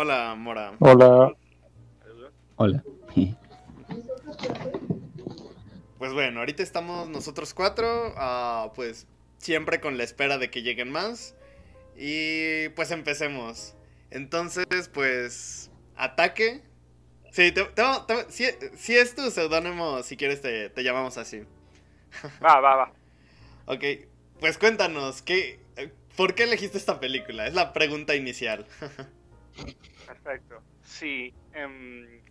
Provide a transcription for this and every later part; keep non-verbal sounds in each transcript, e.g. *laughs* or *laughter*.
Hola, Mora. Hola. Hola. Pues bueno, ahorita estamos nosotros cuatro, ah, pues siempre con la espera de que lleguen más. Y pues empecemos. Entonces, pues, ataque. Sí, te- te- te- si, si es tu seudónimo, si quieres te, te llamamos así. *laughs* Va, va, va. Ok, pues cuéntanos, ¿qué, ¿por qué elegiste esta película? Es la pregunta inicial. *laughs* Perfecto. Sí, em,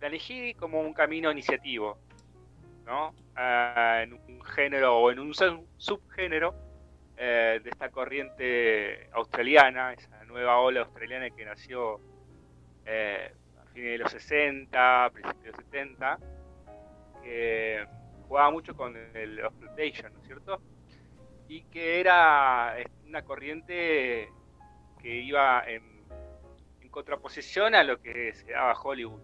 la elegí como un camino iniciativo, ¿no? Ah, en un género o en un sub- subgénero eh, de esta corriente australiana, esa nueva ola australiana que nació eh, a fines de los 60, principios de los 70, que jugaba mucho con el exploitation, ¿no es cierto? Y que era eh, una corriente que iba en contraposición a lo que se daba Hollywood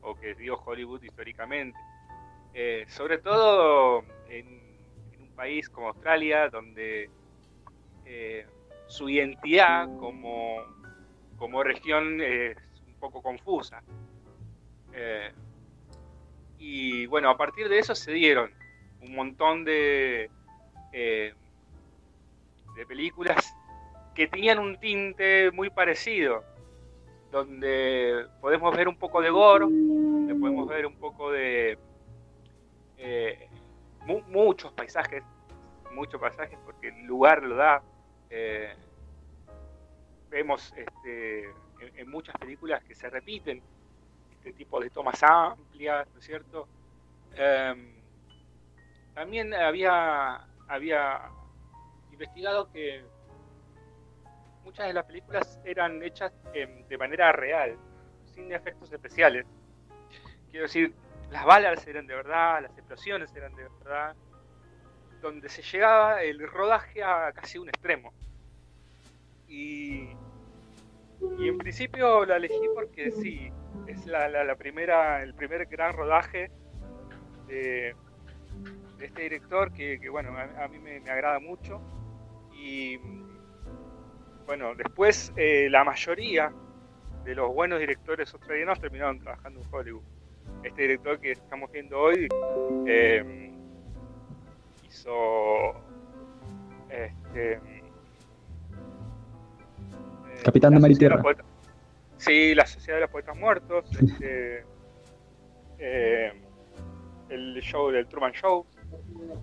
o que dio Hollywood históricamente. Eh, sobre todo en, un país como Australia, donde eh, su identidad como, como región es un poco confusa. Eh, y bueno, a partir de eso se dieron un montón de, de películas que tenían un tinte muy parecido donde podemos ver un poco de gore, donde podemos ver un poco de eh, mu- muchos paisajes, muchos paisajes, porque el lugar lo da. Eh, vemos este, en, muchas películas que se repiten este tipo de tomas amplias, ¿no es cierto? Em, también había, había investigado que muchas de las películas eran hechas em, de manera real, sin efectos especiales. Quiero decir, las balas eran de verdad, las explosiones eran de verdad, donde se llegaba el rodaje a casi un extremo. Y, y en principio la elegí porque sí, es la, la- primera, el primer gran rodaje de, este director que, bueno, a, a mí me, me agrada mucho. Y bueno, después eh, la mayoría de los buenos directores australianos terminaron trabajando en Hollywood. Este director que estamos viendo hoy eh, hizo este, eh, Capitán de Mar y Sociedad Tierra. los Poetas- Sí, la Sociedad de los Poetas Muertos, este, eh, el show del Truman Show,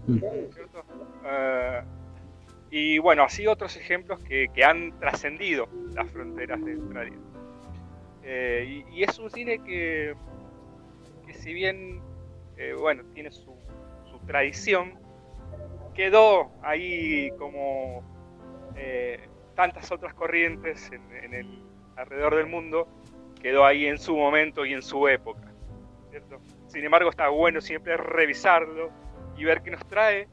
Mm. ¿cierto? Eh, y bueno, así otros ejemplos que, que han trascendido las fronteras de Australia. Eh, y, es un cine que, que si bien, eh, bueno, tiene su, su tradición, quedó ahí como eh, tantas otras corrientes en, el, alrededor del mundo, quedó ahí en su momento y en su época. ¿cierto? Sin embargo, está bueno siempre revisarlo y ver qué nos trae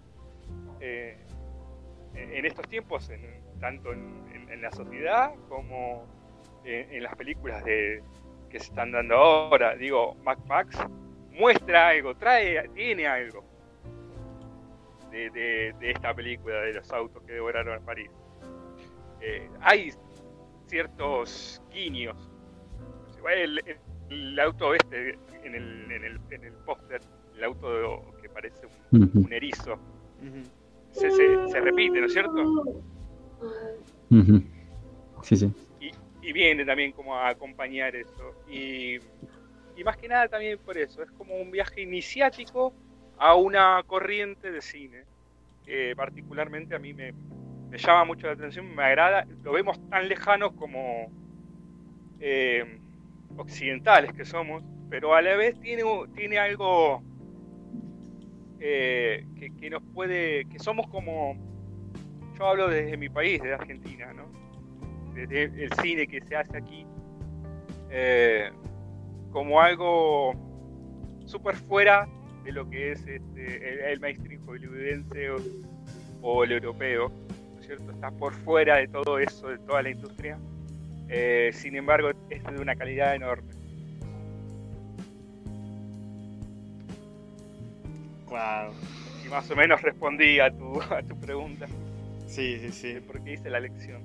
en estos tiempos, en- tanto en, en- en la sociedad como en, en las películas de, que se están dando ahora. Digo, Mac Max muestra algo, trae, tiene algo de, de- de esta película de los autos que devoraron a París. Eh, hay ciertos guiños. El, el- el auto este en el, en el, en el póster, el auto que parece un, erizo. Se, se, se repite, ¿no es cierto? Sí, sí. y, y viene también como a acompañar eso. Y, y más que nada también por eso, es como un viaje iniciático a una corriente de cine que particularmente a mí me, me llama mucho la atención, me agrada, lo vemos tan lejanos como eh, occidentales que somos, pero a la vez tiene, tiene algo eh, que, nos puede, que somos como, yo hablo desde mi país, desde Argentina, ¿no? desde el cine que se hace aquí eh, como algo súper fuera de lo que es este, el, mainstream hollywoodense o, o el europeo, ¿no es cierto? Está por fuera de todo eso, de toda la industria. Eh, sin embargo, es de una calidad enorme. Wow. Y más o menos respondí a tu, *laughs* a tu pregunta Sí, sí, de sí. por qué hice la lección.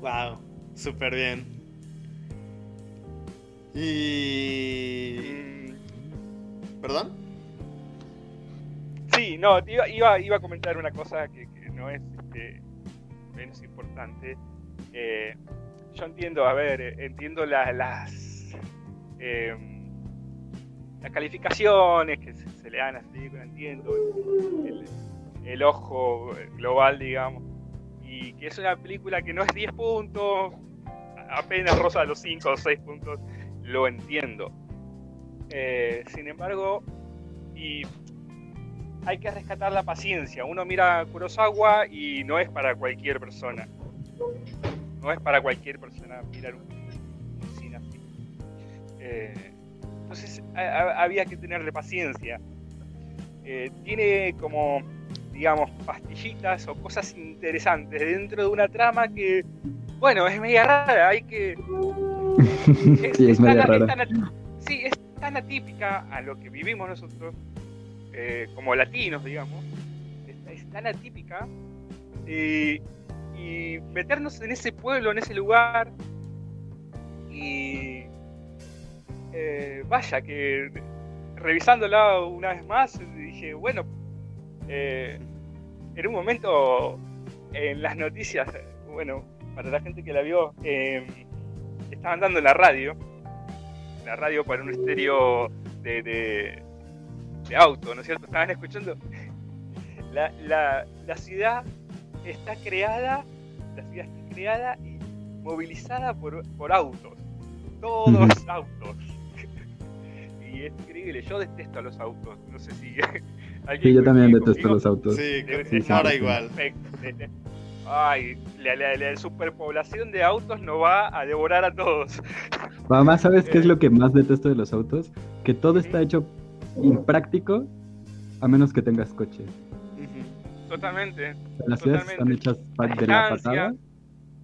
Wow, súper bien. Y... Mm, ¿Perdón? Sí, no, iba, iba, iba a comentar una cosa que, que no es este, menos importante. Eh, yo entiendo, a ver, eh, entiendo la- las eh, las calificaciones que se, le dan a esta película, entiendo el, ojo global, digamos, y que es una película que no es 10 puntos, apenas rosa los 5 o 6 puntos, lo entiendo. Eh, sin embargo, y hay que rescatar la paciencia. Uno mira Kurosawa y no es para cualquier persona. No es para cualquier persona mirar un, un cine así. Eh, entonces a- a- había que tenerle paciencia. Eh, tiene como, digamos, pastillitas o cosas interesantes dentro de una trama que, bueno, es media rara. Hay que. *laughs* sí, es media tan- rara. tan sí, es tan atípica a lo que vivimos nosotros, eh, como latinos, digamos. Es, es tan atípica. eh, y meternos en ese pueblo, en ese lugar. Y. eh, vaya, que revisándola una vez más, dije, bueno. eh, en un momento en las noticias, bueno, para la gente que la vio, eh, estaban dando en la radio, la radio para un estéreo de, de, de auto, ¿no es cierto? Estaban escuchando, la, la, la ciudad está creada, la ciudad está creada y movilizada por, por autos, todos autos. Y es increíble, yo detesto los autos, no sé si... *laughs* Sí, yo también detesto conmigo. los autos. Sí, que ser ahora sí. igual. Ay, la, la- la superpoblación de autos nos va a devorar a todos. *laughs* Mamá, ¿sabes qué es Eh. lo que más detesto de los autos? Que todo está hecho impráctico a menos que tengas coche. Totalmente, Las ciudades están hechas de la patada.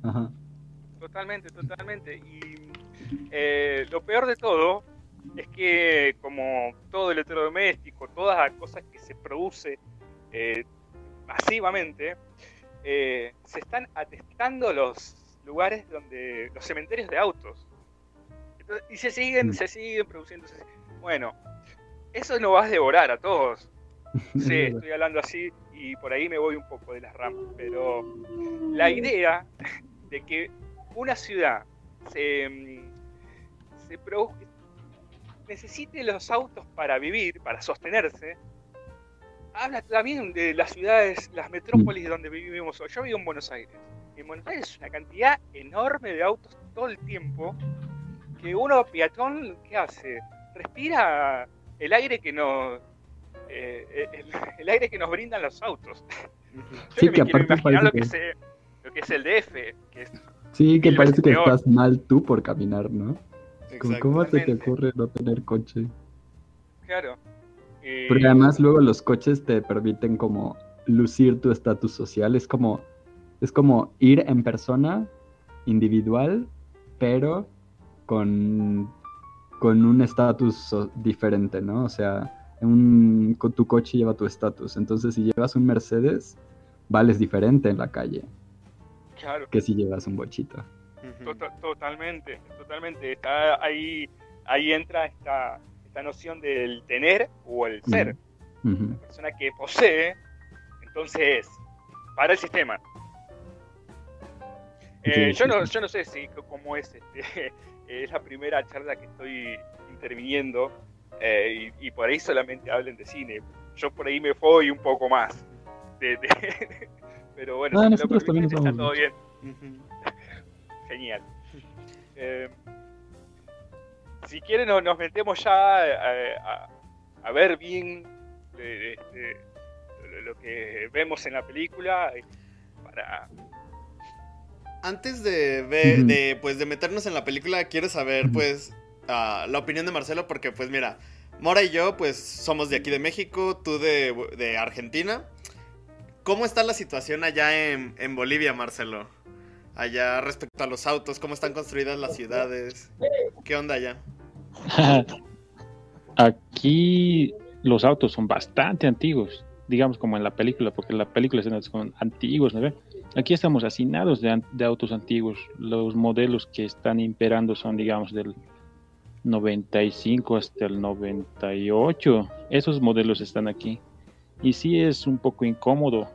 Ajá. totalmente, totalmente. Y eh, lo peor de todo es que como todo electrodoméstico, todas las cosas que se produce eh, masivamente, eh, se están atestando los lugares donde los cementerios de autos. Entonces, y se siguen, Mm. se siguen produciendo. se- Bueno, eso nos va a devorar a todos. *laughs* Sí, estoy hablando así y por ahí me voy un poco de las ramas, pero la idea de que una ciudad se, mm, se produ- necesite los autos para vivir, para sostenerse, habla también de las ciudades, las metrópolis donde vivimos hoy. Yo vivo en Buenos Aires. En Buenos Aires es una cantidad enorme de autos todo el tiempo que uno peatón, ¿qué hace? Respira el aire que nos... eh, el, *laughs* el aire que nos brindan los autos. Yo Sí, me que quiero aparte imaginar lo que, que- es, lo que es el DF, que es Sí, que parece que peor. estás mal tú por caminar, ¿no? ¿Cómo se te ocurre no tener coche? claro. Eh, Porque además luego los coches te permiten como lucir tu estatus social. Es como, es como ir en persona, individual, pero con, con un estatus so- diferente, ¿no? O sea, un, con tu coche lleva tu estatus. Entonces, si llevas un Mercedes, vales diferente en la calle claro. que si llevas un bochito. Ujú. To- Totalmente, totalmente. Está ahí, ahí entra esta, esta noción del tener o el ser. Ujú. La persona que posee, entonces es para el sistema. Eh, yo, no, yo no sé si *laughs* cómo es este, *laughs* es la primera charla que estoy interviniendo eh, y, y por ahí solamente hablen de cine. Yo por ahí me voy un poco más. de- de- *laughs* pero bueno, Ah, si lo nosotros también está todo bien. Genial. *laughs* Eh, si quieren, nos, nos metemos ya a, a- a ver bien de- de- de lo- lo que vemos en la película. eh, Para... Antes de, ver, de, pues, de meternos en la película, quiero saber, pues, ah, la opinión de Marcelo, porque, pues, mira, Mora y yo, pues, somos de aquí de México, tú de, de Argentina. ¿Cómo está la situación allá en, en Bolivia, Marcelo? Allá respecto a los autos, ¿cómo están construidas las ciudades? ¿Qué onda allá? *laughs* Aquí los autos son bastante antiguos. digamos como en la película, porque la película son antiguos, ¿no? Aquí estamos hacinados de, de, autos antiguos. Los modelos que están imperando son, digamos, del 95 hasta el 98. Esos modelos están aquí. Y sí es un poco incómodo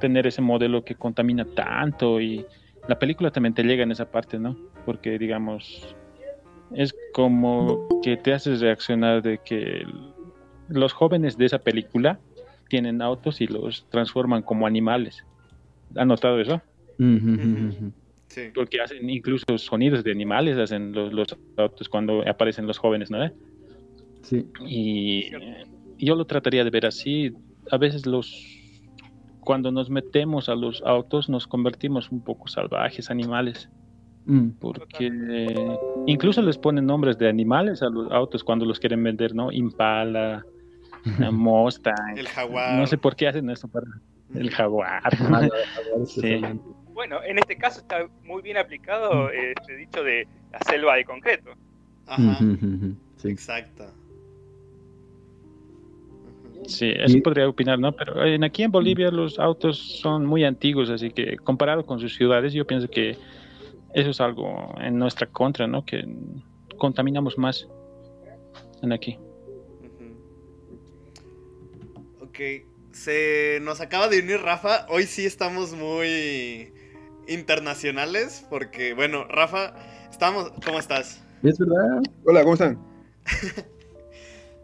tener ese modelo que contamina tanto y la película también te llega en esa parte, ¿no? Porque, digamos, es como que te haces reaccionar de que los jóvenes de esa película tienen autos y los transforman como animales. ¿Han notado eso? Sí. Porque hacen incluso sonidos de animales, hacen los, autos cuando aparecen los jóvenes, ¿no? Sí. Y yo lo trataría de ver así. A veces los cuando nos metemos a los autos nos convertimos un poco salvajes, animales. Mm. Porque incluso les ponen nombres de animales a los autos cuando los quieren vender, ¿no? Impala, *laughs* Mustang. El jaguar. No sé por qué hacen eso para el jaguar. *laughs* Bueno, en este caso está muy bien aplicado este dicho de la selva de concreto. Ajá. *laughs* Sí. Exacto. Sí, eso podría opinar, ¿no? Pero en, aquí en Bolivia los autos son muy antiguos, así que comparado con sus ciudades, yo pienso que eso es algo en nuestra contra, ¿no? Que contaminamos más en aquí. Ok, se nos acaba de unir Rafa. Hoy sí estamos muy internacionales porque, bueno, Rafa, estamos, ¿cómo estás? Es verdad. Hola, ¿cómo están? *laughs*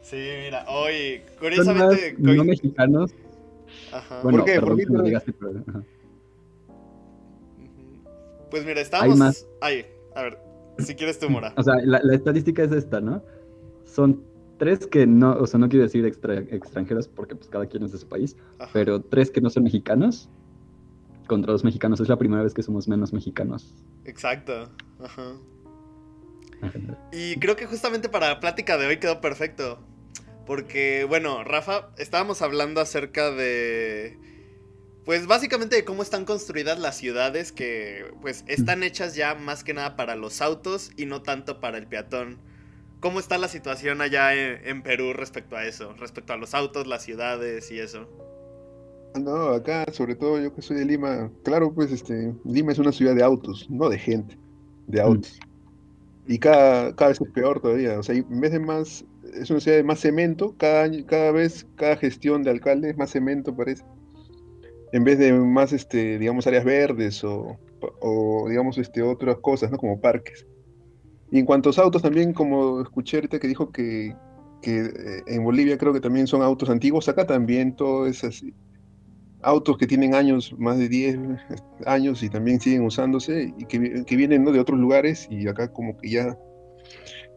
Sí, mira, hoy, curiosamente. no mexicanos. Ajá. ¿Por qué? ¿Por qué? Pues mira, estamos. Hay más. Ay, a ver, si quieres tú, Mora. O sea, la, estadística es esta, ¿no? Son tres que no, o sea, no quiero decir extranjeros porque pues cada quien es de su país, pero tres que no son mexicanos contra los mexicanos. Es la primera vez que somos menos mexicanos. Exacto. Ajá. Y creo que justamente para la plática de hoy quedó perfecto. Porque, bueno, Rafa, estábamos hablando acerca de... Pues básicamente de cómo están construidas las ciudades que pues están hechas ya más que nada para los autos y no tanto para el peatón. ¿Cómo está la situación allá en, Perú respecto a eso? Respecto a los autos, las ciudades y eso. No, acá, sobre todo yo que soy de Lima, claro, pues este, Lima es una ciudad de autos, no de gente, de autos. Y cada, cada vez es peor todavía. O sea, en vez de más es una ciudad de más cemento, cada, año, cada vez, cada gestión de alcalde es más cemento, parece. En vez de más, este, digamos, áreas verdes o, o digamos, este, otras cosas, ¿no? Como parques. Y en cuanto a autos, también, como escuché ahorita que dijo que, que eh, en Bolivia creo que también son autos antiguos, acá también todo es así. Autos que tienen años, más de 10 años y también siguen usándose y que, que vienen ¿no? de otros lugares y acá como que ya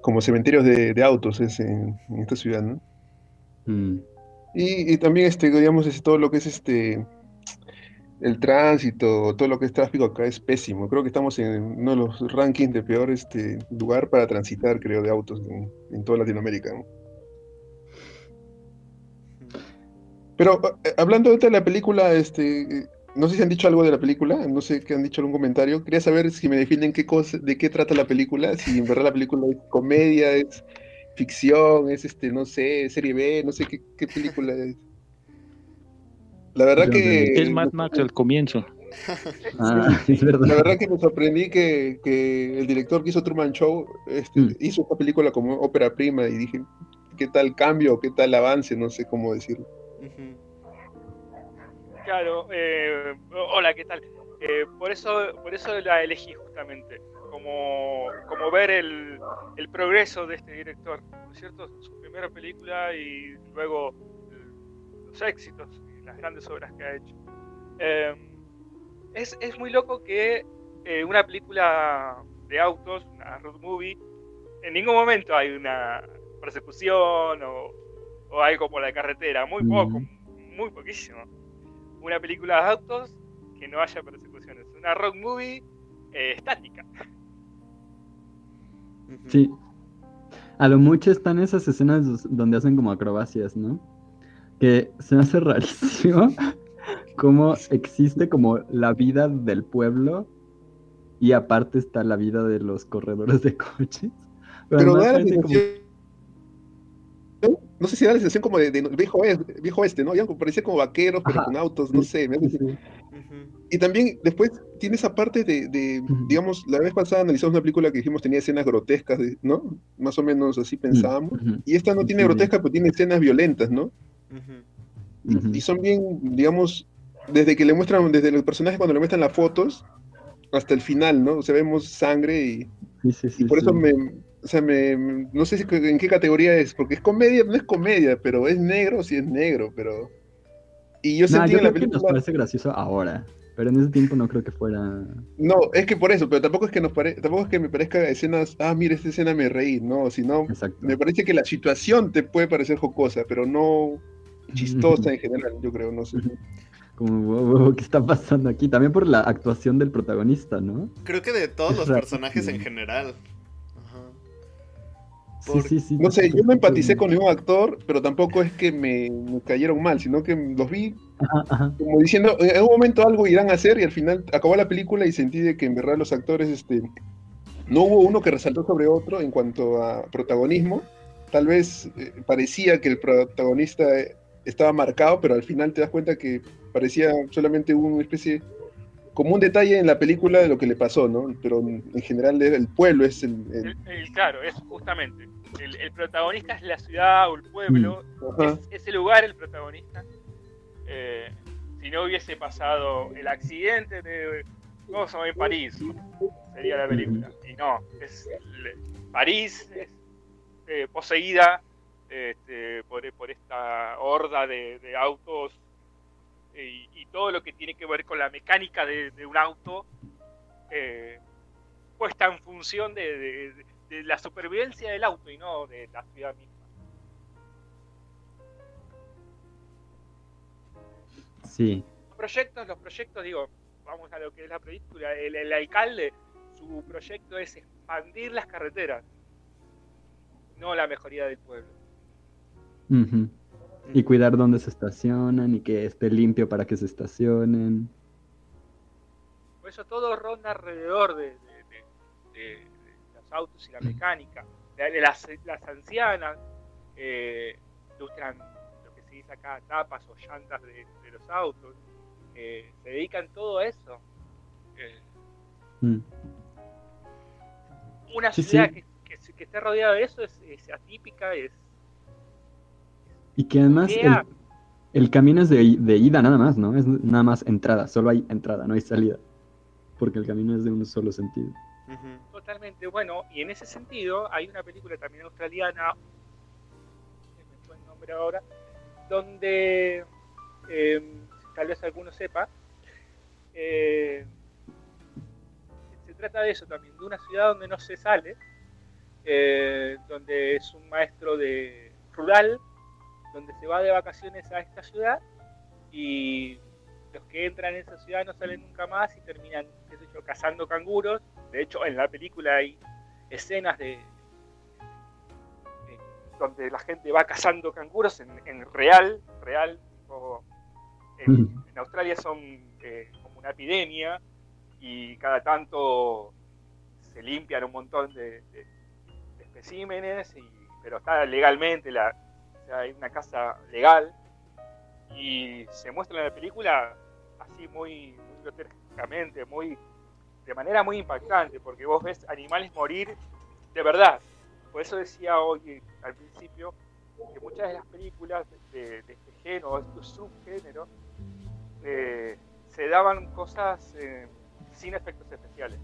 como cementerios de, autos es en, esta ciudad, ¿no? Mm. Y, también, este, digamos, es todo lo que es este el tránsito, todo lo que es tráfico acá es pésimo. Creo que estamos en uno de los rankings de peor este, lugar para transitar, creo, de autos en, toda Latinoamérica. ¿no? Pero eh, hablando de la película, este, no sé si han dicho algo de la película, no sé qué han dicho algún comentario. Quería saber si me definen qué cosa, de qué trata la película, si en verdad la película es comedia, es ficción, es este, no sé, serie B, no sé qué, película es. La verdad que. Es Mad Max al comienzo. *laughs* Ah, es verdad. La verdad que me sorprendí que, que el director que hizo Truman Show este, mm. hizo esta película como ópera prima y dije, ¿qué tal cambio? ¿Qué tal avance? No sé cómo decirlo. Claro, eh, hola, ¿qué tal? Eh, por, eso, por eso la elegí justamente, como, como ver el, el progreso de este director, ¿no es cierto? Su primera película y luego los éxitos y las grandes obras que ha hecho. Em, es, es, muy loco que eh, una película de autos, una road movie, en ningún momento hay una persecución o, o algo por la carretera, muy poco, muy poquísimo una película de autos que no haya persecuciones. Una rock movie eh, estática. Sí. A lo mucho están esas escenas donde hacen como acrobacias, ¿no? Que se me hace *laughs* rarísimo cómo existe como la vida del pueblo y aparte está la vida de los corredores de coches. Pero, no sé si da la sensación como de, de viejo, viejo oeste, ¿no? Ya parecía como vaqueros, pero Ajá. con autos, no sé. me hace-. Y también después tiene esa parte de, de, digamos, la vez pasada analizamos una película que dijimos tenía escenas grotescas, ¿no? Más o menos así pensábamos. Y esta no tiene grotesca, pero tiene escenas violentas, ¿no? Y, y son bien, digamos, desde que le muestran, desde los personajes cuando le muestran las fotos hasta el final, ¿no? O sea, vemos sangre y, Sí, sí, sí, y por eso me, o sea, me, no sé si, en qué categoría es, porque es comedia, no es comedia, pero es negro, sí es negro, pero... Y yo No, sentí yo en la creo que nos película... parece gracioso ahora, pero en ese tiempo no creo que fuera... No, es que por eso, pero tampoco es que nos pare... tampoco es que me parezca escenas, ah, mira, esta escena me reí, no, sino Exacto. me parece que la situación te puede parecer jocosa, pero no chistosa en general, yo creo, no sé. *laughs* Como, wow, wow, ¿qué está pasando aquí? También por la actuación del protagonista, ¿no? Creo que de todos Es los personajes en general. Sí, sí, sí. No sé, yo no empaticé con ningún actor, pero tampoco es que me, me cayeron mal, sino que los vi Ajá, ajá. como diciendo, en algún momento algo irán a hacer y al final acabó la película y sentí de que en verdad los actores, este, no hubo uno que resaltó sobre otro en cuanto a protagonismo. Tal vez eh, parecía que el protagonista eh, estaba marcado, pero al final te das cuenta que parecía solamente una especie, como un detalle en la película de lo que le pasó, ¿no? Pero en en general era el pueblo es el... el- El- el- claro, es justamente. El, el protagonista es la ciudad o el pueblo, ajá. es ese lugar el protagonista. Eh, si no hubiese pasado el accidente de ¿cómo se llama? en París, sería la película. Y no, es el- París es eh, poseída este, por, por esta horda de, de autos y, y todo lo que tiene que ver con la mecánica de, de un auto eh, puesta en función de, de- de la supervivencia del auto y no de la ciudad misma. Sí. Los proyectos, los proyectos, digo, vamos a lo que es la película, el, el alcalde, su proyecto es expandir las carreteras, no la mejoría del pueblo. Ujú. Y cuidar dónde se estacionan y que esté limpio para que se estacionen. Por eso todo ronda alrededor de, de- de- de- de los autos y la mecánica. Las, las ancianas eh, ilustran lo que se dice acá, tapas o llantas de, de los autos. eh, se dedican todo a eso. Eh, Mm. una Sí, ciudad sí. Que, que, que esté rodeada de eso es, es atípica, es Y que además el, el camino es de, de ida nada más, ¿no? Es nada más entrada, solo hay entrada, no hay salida. Porque el camino es de un solo sentido. Totalmente bueno, y en ese sentido hay una película también australiana, que me fue el nombre ahora, donde eh, tal vez alguno sepa, eh, se trata de eso también, de una ciudad donde no se sale, eh, donde es un maestro de rural, donde se va de vacaciones a esta ciudad y los que entran en esa ciudad no salen nunca más y terminan, qué sé yo, cazando canguros. De hecho, en la película hay escenas de, de- donde la gente va cazando canguros en, en real, real. tipo, en, en Australia son eh, como una epidemia y cada tanto se limpian un montón de, de- de especímenes, y, pero está legalmente, la, hay una casa legal y se muestra en la película así muy, muy de manera muy impactante, porque vos ves animales morir de verdad. Por eso decía hoy al principio que muchas de las películas de, este género, de este subgénero, eh, se daban cosas eh, sin efectos especiales.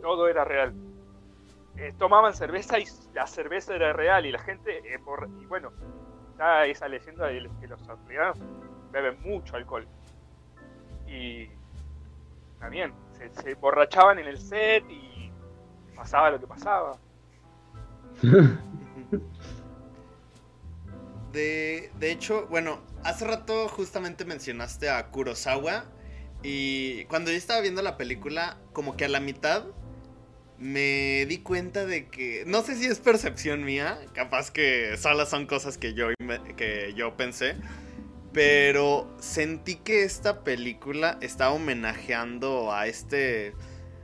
Todo era real. Eh, tomaban cerveza y la cerveza era real y la gente, eh, por- y bueno, está esa leyenda de que los australianos beben mucho alcohol. Y también se, se emborrachaban en el set y pasaba lo que pasaba. *laughs* De, de hecho, bueno, hace rato justamente mencionaste a Kurosawa y cuando yo estaba viendo la película, como que a la mitad me di cuenta de que, no sé si es percepción mía, capaz que solo son cosas que yo, que yo pensé, pero sentí que esta película estaba homenajeando a este,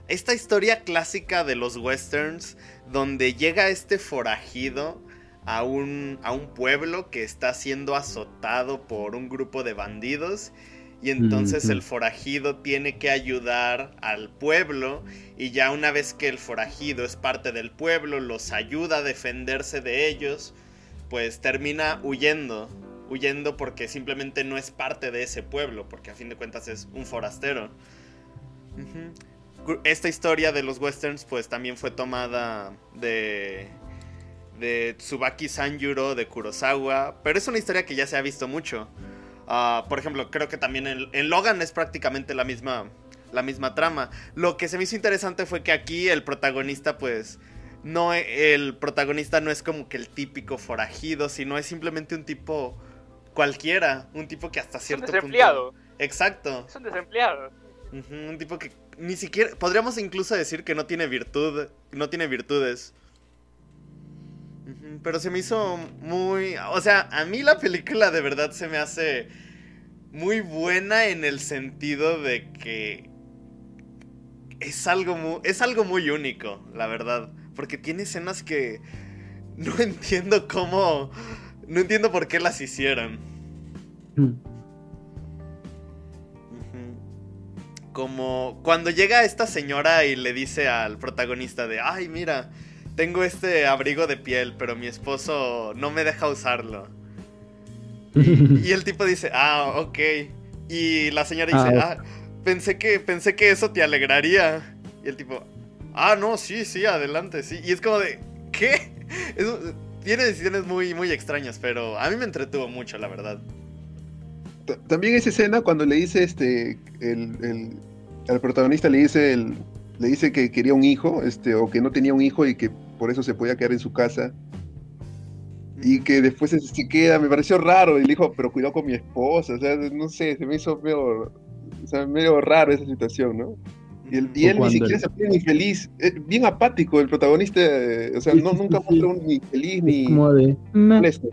esta historia clásica de los westerns, donde llega este forajido a un, a un pueblo que está siendo azotado por un grupo de bandidos y entonces el forajido tiene que ayudar al pueblo y ya una vez que el forajido es parte del pueblo, los ayuda a defenderse de ellos, pues termina huyendo, huyendo porque simplemente no es parte de ese pueblo, porque a fin de cuentas es un forastero. Esta historia de los westerns pues también fue tomada de de Tsubaki Sanjuro de Kurosawa, pero es una historia que ya se ha visto mucho. Ah, por ejemplo, creo que también en, en Logan es prácticamente la misma, la misma trama. Lo que se me hizo interesante fue que aquí el protagonista, pues, no, e- el protagonista no es como que el típico forajido, sino es simplemente un tipo cualquiera, un tipo que hasta Es un cierto desempleado. punto... Exacto. Es un desempleado. Un tipo que ni siquiera podríamos incluso decir que no tiene virtud, no tiene virtudes. Pero se me hizo muy, o sea, a mí la película de verdad se me hace muy buena en el sentido de que es algo muy, es algo muy único, la verdad, porque tiene escenas que no *laughs* entiendo cómo, no entiendo por qué las hicieron. Mm. Como cuando llega esta señora y le dice al protagonista de, ay, mira, tengo este abrigo de piel, pero mi esposo no me deja usarlo. Y *laughs* el tipo dice, ah, ok. Y la señora dice, Ah, ah, pensé que, pensé que eso te alegraría. Y el tipo, ah, no, sí, sí, adelante, sí. Y es como de, ¿qué? *laughs* Tiene decisiones muy, muy extrañas, pero a mí me entretuvo mucho, la verdad. Ta- También esa escena cuando le dice este el, el- al protagonista le dice el, le dice que quería un hijo, este, o que no tenía un hijo y que por eso se podía quedar en su casa. Y que después se, se queda, me pareció raro, y le dijo, pero cuidado con mi esposa, o sea, no sé, se me hizo medio, o sea, medio raro esa situación, ¿no? Y, el, y O él ni siquiera se pone ni feliz, eh, bien apático el protagonista, eh, o sea, Sí, no, sí, sí, nunca sí. muestra un ni feliz ni como de. Molesto.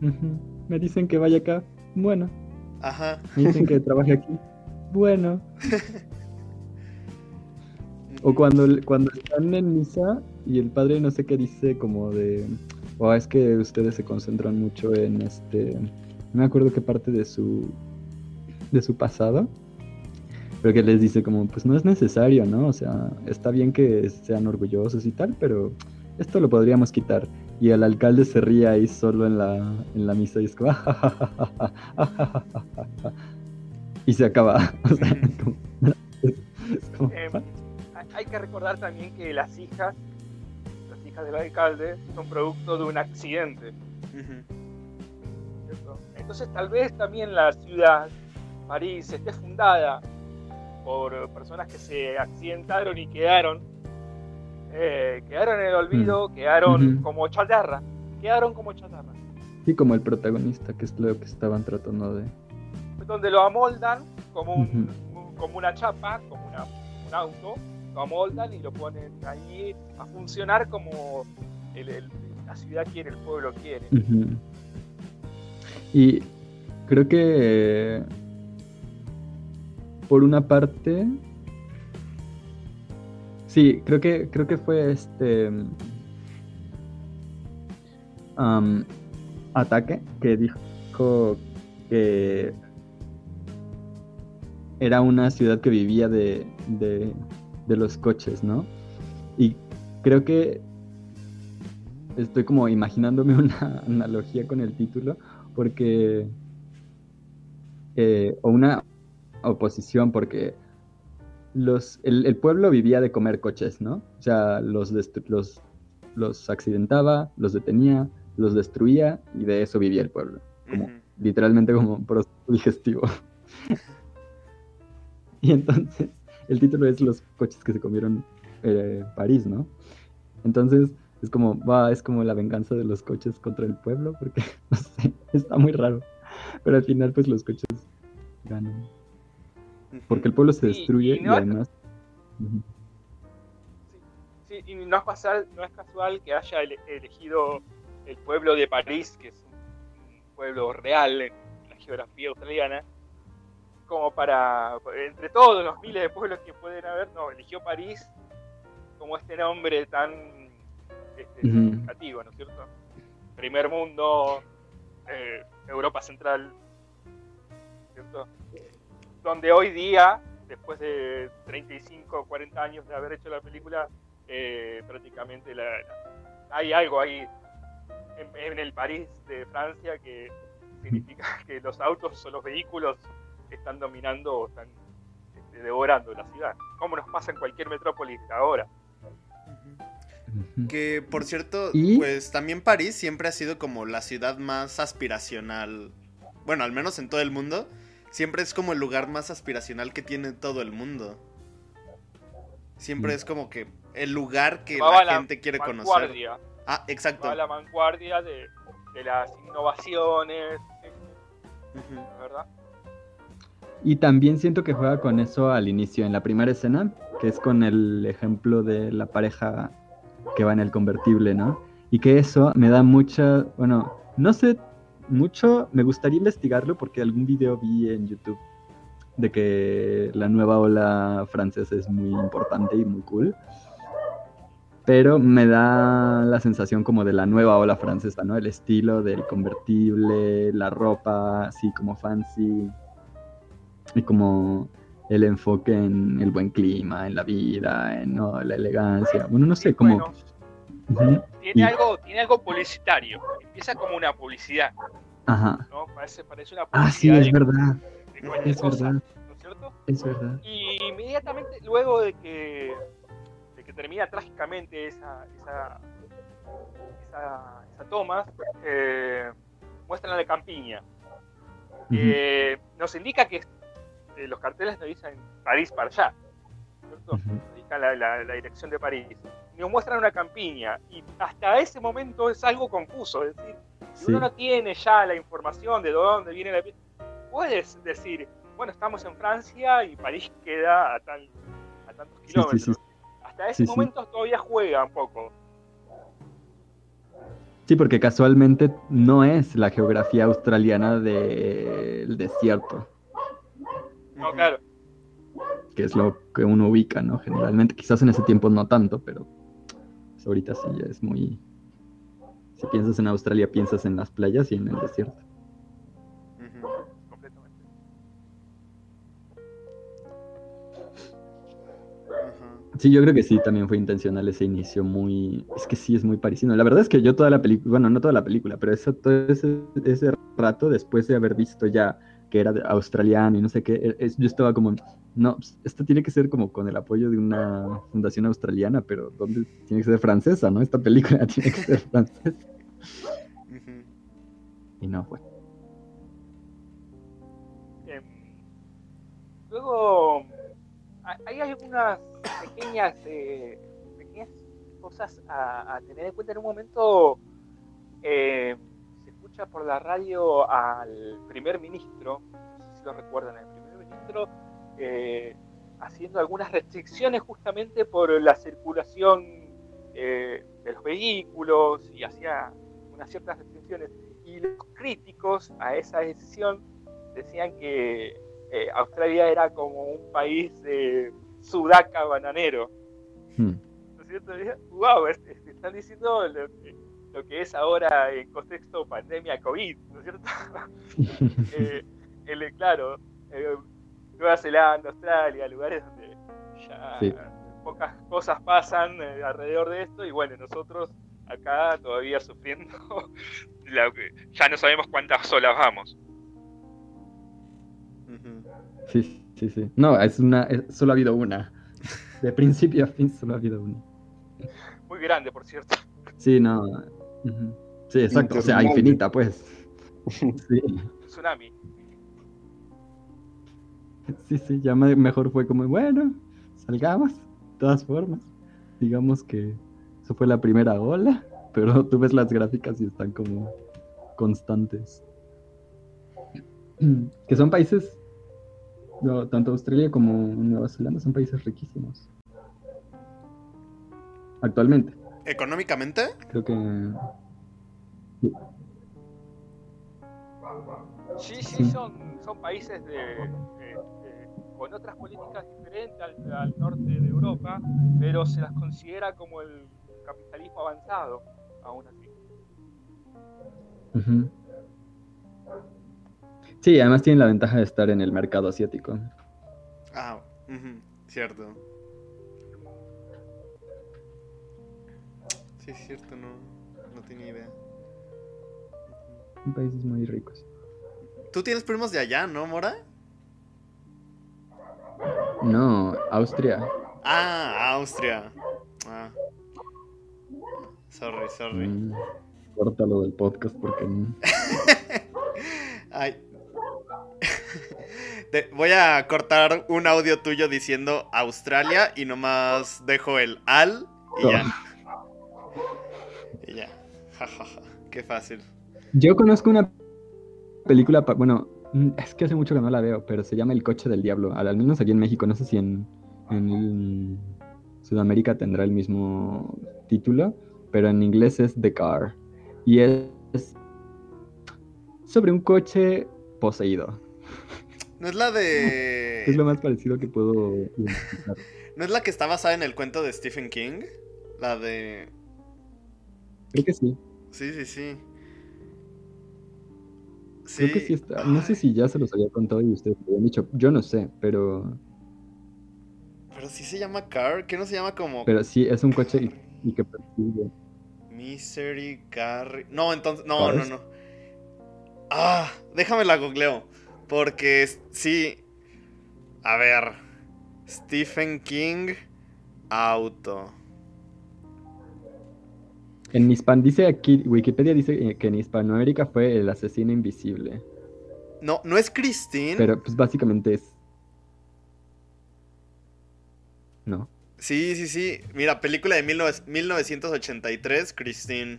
Ujú. Me dicen que vaya acá. Bueno. Ajá. Me dicen que trabaje aquí. Bueno. *laughs* O cuando, cuando están en misa y el padre no sé qué dice como de, o es que ustedes se concentran mucho en este, no me acuerdo qué parte de su, de su pasado, pero que les dice como, pues no es necesario, ¿no? O sea, está bien que sean orgullosos y tal, pero esto lo podríamos quitar. Y el alcalde se ríe ahí solo en la, en la misa y es como, y se acaba. Eh, hay que recordar también que las hijas, hijas del alcalde, son producto de un accidente. Ujú. ¿cierto? Entonces tal vez también la ciudad, París, esté fundada por personas que se accidentaron y quedaron, eh, quedaron en el olvido, quedaron Mm. Ujú. como chatarra, quedaron como chatarra. Sí, como el protagonista, que es lo que estaban tratando de... Donde lo amoldan como, un- como una chapa, como una- un auto, lo amoldan y lo ponen ahí a funcionar como la ciudad quiere, el pueblo quiere. Y creo que por una parte, sí, creo que creo que fue este ataque que dijo que era una ciudad que vivía de, de los coches, ¿no? Y creo que estoy como imaginándome *laughs* una analogía con el título, porque. eh, o una oposición, porque los, el, el pueblo vivía de comer coches, ¿no? O sea, los, los, los accidentaba, los detenía, los destruía y de eso vivía el pueblo. Como, literalmente como un proceso digestivo. *laughs* y entonces, el título es Los coches que se comieron eh, París, ¿no? Entonces, es como, va, es como la venganza de los coches contra el pueblo, porque, *laughs* no sé, está muy raro. Pero al final, pues los coches ganan. Porque el pueblo se Sí, destruye y y, no- además... Sí, y no es, casual, no es casual que haya ele- elegido el pueblo de París, que es un, un pueblo real en la geografía australiana, como para, entre todos los miles de pueblos que pueden haber, no, eligió París como este nombre tan este, significativo, ¿no es cierto? primer mundo, eh, Europa Central, ¿cierto? Donde hoy día, después de 35 o 40 años de haber hecho la película, eh, prácticamente la, la- hay algo ahí en, en el París de Francia que significa *laughs* que los autos o los vehículos están dominando o están este, devorando la ciudad, como nos pasa en cualquier metrópolis ahora. Que por cierto, ¿Y? pues también París siempre ha sido como la ciudad más aspiracional. Bueno, al menos en todo el mundo. Siempre es como el lugar más aspiracional que tiene todo el mundo. Siempre Mm. es como que el lugar que Va a la gente quiere conocer. vanguardia, Ah, exacto. va a la vanguardia de, de las innovaciones. ¿verdad? Y también siento que juega con eso al inicio, en la primera escena, que es con el ejemplo de la pareja que va en el convertible, ¿no? Y que eso me da mucha, bueno, no sé mucho, me gustaría investigarlo porque algún video vi en YouTube de que la nueva ola francesa es muy importante y muy cool. Pero me da la sensación como de la nueva ola francesa, ¿no? El estilo del convertible, la ropa, así como fancy y como el enfoque en el buen clima, en la vida, en ¿no? la elegancia. Bueno, no sé, Y como... bueno, tiene y- algo, tiene algo publicitario. Empieza como una publicidad, Ajá. ¿no? Parece, parece una Ah, sí, publicidad es de- verdad, de es cosa, verdad, ¿no es cierto? es verdad. Y inmediatamente luego de que, de que termina trágicamente esa, esa, esa, esa toma, eh, muestran la campiña. Ujú, Eh, nos indica que eh, los carteles nos dicen París para allá, ¿cierto? Nos indican la, la- la dirección de París. Nos muestran una campiña y hasta ese momento es algo confuso, es decir, si Sí, uno no tiene ya la información de dónde viene la puedes decir, bueno, estamos en Francia y París queda a, tal, a tantos sí, kilómetros. sí. Hasta ese momento todavía juega un poco. Sí, porque casualmente no es la geografía australiana del desierto, No, claro. que es lo que uno ubica, ¿no? Generalmente, quizás en ese tiempo no tanto, pero pues, ahorita sí ya es muy... Si piensas en Australia, piensas en las playas y en el desierto. Sí, yo creo que sí, también fue intencional ese inicio muy... Es que sí, es muy parisino. La verdad es que yo toda la película, bueno, no toda la película, pero eso, todo ese, ese rato, después de haber visto ya que era de- australiano y no sé qué, e- es- yo estaba como, no, pues, esto tiene que ser como con el apoyo de una fundación australiana, pero ¿dónde tiene que ser francesa, no? Esta película *laughs* tiene que ser francesa. Y no fue. Em, luego, ha- hay algunas pequeñas, eh, pequeñas cosas a, a tener en cuenta. En un momento eh, escucha por la radio al primer ministro, no sé si lo recuerdan, el primer ministro eh, haciendo algunas restricciones justamente por la circulación eh, de los vehículos y hacía unas ciertas restricciones. Y los críticos a esa decisión decían que eh, Australia era como un país de sudaca bananero. Hmm. ¿No es cierto? Wow, están diciendo lo que, es ahora en contexto pandemia COVID, ¿no es cierto? *laughs* Eh, el- claro, eh, Nueva Zelanda, Australia, lugares donde ya Sí. pocas cosas pasan eh, alrededor de esto y bueno, nosotros acá todavía sufriendo, *laughs* la ya no sabemos cuántas olas vamos. Sí, sí, sí. No, es una, es- solo ha habido una. De principio a fin solo ha habido una. Muy grande, por cierto. Sí, no. Sí, exacto. O sea, infinita, pues. Sí. Tsunami. Sí, sí, ya me- mejor fue como, bueno, salgamos, de todas formas. Digamos que eso fue la primera ola, pero tú ves las gráficas y están como constantes. *clears throat* Que son países, no, tanto Australia como Nueva Zelanda son países riquísimos. Actualmente, ¿Económicamente? creo que... Sí, sí, Sí. son, son países de, de- de- con otras políticas diferentes al, al norte de Europa, pero se las considera como el capitalismo avanzado, aún así. Sí, además tienen la ventaja de estar en el mercado asiático. Ah, cierto. Sí, es cierto, no, no tenía idea. Son países muy ricos. Tú tienes primos de allá, ¿no, Mora? No, Austria. Ah, Austria. Ah. Sorry, sorry. Mm, Córtalo del podcast porque no. *laughs* Ay. *laughs* De- voy a cortar un audio tuyo diciendo Australia y nomás dejo el al. Y ya. *laughs* Qué fácil. Yo conozco una película, bueno, mm, es que hace mucho que no la veo, pero se llama El coche del diablo, al, menos aquí en México, no sé si en, en Sudamérica tendrá el mismo título, pero en inglés es The Car. Y es sobre un coche poseído. No es la de. *laughs* Es lo más parecido que puedo identificar. *laughs* ¿No es la que está basada en el cuento de Stephen King? La de. Creo que sí, Sí, sí, sí. creo que sí está. No sé si ya se los había contado y ustedes lo habían dicho, yo no sé, pero, Pero sí se llama Car. ¿Qué no se llama como pero sí, es un coche y, y que persigue. Misery Carry? No, entonces. No, no, ¿Cars? no. Ah, déjame la googleo. Porque sí. A ver. Stephen King. Auto. En Hispan dice aquí, Wikipedia dice eh, que en Hispanoamérica fue el asesino invisible. No, no es Christine. Pero pues básicamente es. No. Sí, sí, sí. Mira, película de 19 1983, Christine.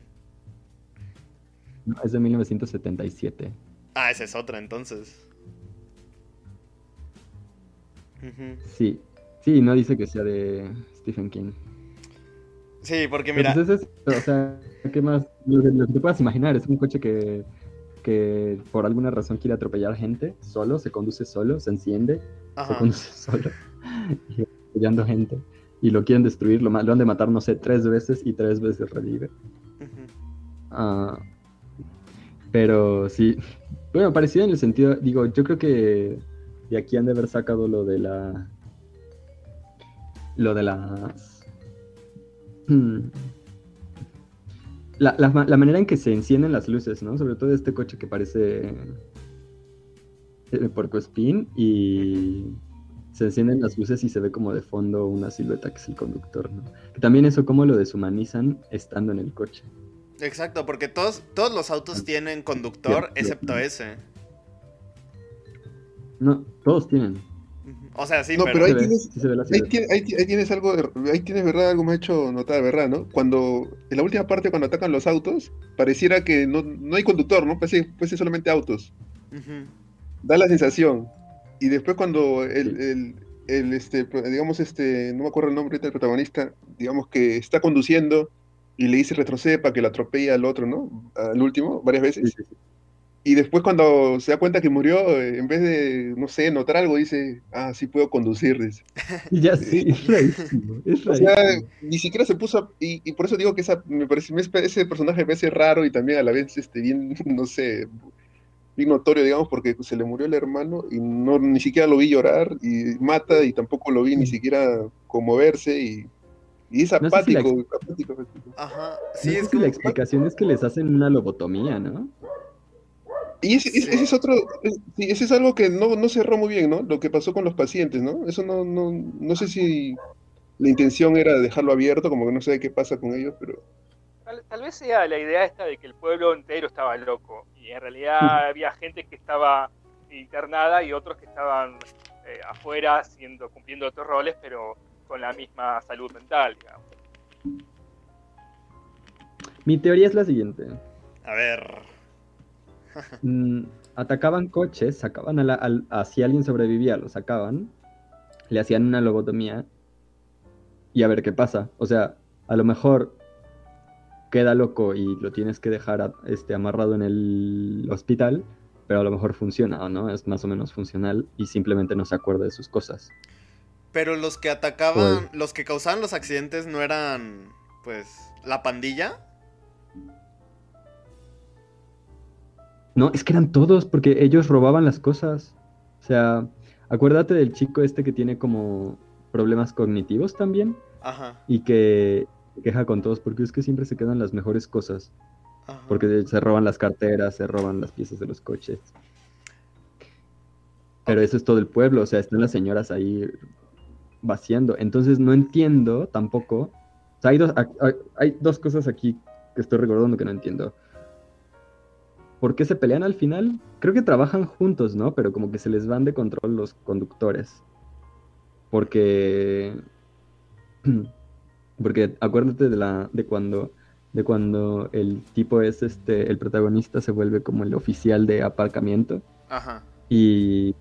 no, Es de 1977. Ah, esa es otra entonces. Sí. Sí, no dice que sea de Stephen King. Sí, porque mira. es eso, o sea, ¿qué más? Lo que, lo que te puedas imaginar, es un coche que, que por alguna razón quiere atropellar gente, solo, se conduce solo, se enciende, se conduce *laughs* solo, y atropellando gente. Y lo quieren destruir, lo, lo han de matar, no sé, tres veces y tres veces revive. Ah, pero sí, bueno, parecido en el sentido, digo, yo creo que de aquí han de haber sacado lo de la. Lo de las. Hmm. La, la ma- la manera en que se encienden las luces, ¿no? Sobre todo este coche que parece. eh, Porcoespín y se encienden las luces y se ve como de fondo una silueta que es el conductor, ¿no? Que también eso como lo deshumanizan estando en el coche. Exacto, porque todos, todos los autos tienen conductor, excepto ese. No, todos tienen. O sea, sí, No, pero. pero ahí tienes- Ahí, tienes algo, de- ahí tienes verdad, algo me ha hecho notar, ¿verdad? ¿no? Cuando, en la última parte, cuando atacan los autos, pareciera que no, no hay conductor, ¿no? Parece, parece solamente autos. Da la sensación. Y después cuando el, el- el, este, digamos, este, no me acuerdo el nombre ahorita del protagonista, digamos que está conduciendo y le dice retrocede para que lo atropelle al otro, ¿no? Al último, varias veces. Sí, sí, sí. Y después cuando se da cuenta que murió, eh, en vez de, no sé, notar algo, dice, ah, sí puedo conducir, dice. *laughs* Ya sí, es rarísimo. Es O sea, ni siquiera se puso, a- y, y por eso digo que esa, me parece, ese personaje me parece raro y también a la vez este, bien, *laughs* no sé, bien notorio, digamos, porque se le murió el hermano y no ni siquiera lo vi llorar y mata y tampoco lo vi ni siquiera conmoverse y, y es No sé si la apático, apático. Ajá. No Sí, sé es si como. la explicación es que les hacen una lobotomía, ¿no? Y ese, ese- Sí. ese es otro, ese es algo que no, no cerró muy bien, ¿no? Lo que pasó con los pacientes, ¿no? Eso no, no, no sé si la intención era dejarlo abierto, como que no sé qué pasa con ellos, pero Tal, tal vez sea la idea esta de que el pueblo entero estaba loco y en realidad había gente que estaba internada y otros que estaban eh, afuera haciendo, cumpliendo otros roles, pero con la misma salud mental, digamos. Mi teoría es la siguiente. A ver. Mm, atacaban coches, sacaban a, la, a si alguien sobrevivía, lo sacaban, le hacían una lobotomía y a ver qué pasa. O sea, a lo mejor queda loco y lo tienes que dejar a- este, amarrado en el hospital, pero a lo mejor funciona, ¿o no? Es más o menos funcional y simplemente no se acuerda de sus cosas. Pero los que atacaban, los que causaban los accidentes no eran, pues, la pandilla. No, es que eran todos, porque ellos robaban las cosas. O sea, acuérdate del chico este que tiene como problemas cognitivos también Ajá. y que queja con todos porque es que siempre se quedan las mejores cosas. ajá. Porque se roban las carteras, se roban las piezas de los coches. Pero eso es todo el pueblo, o sea, están las señoras ahí vaciando. Entonces no entiendo tampoco. O sea, hay dos, hay- hay dos cosas aquí que estoy recordando que no entiendo. ¿Por qué se pelean al final? Creo que trabajan juntos, ¿no? Pero como que se les van de control los conductores. Porque. *clears throat* Porque acuérdate de la. de cuando. De cuando el tipo es este. el protagonista se vuelve como el oficial de aparcamiento. Ajá. Y.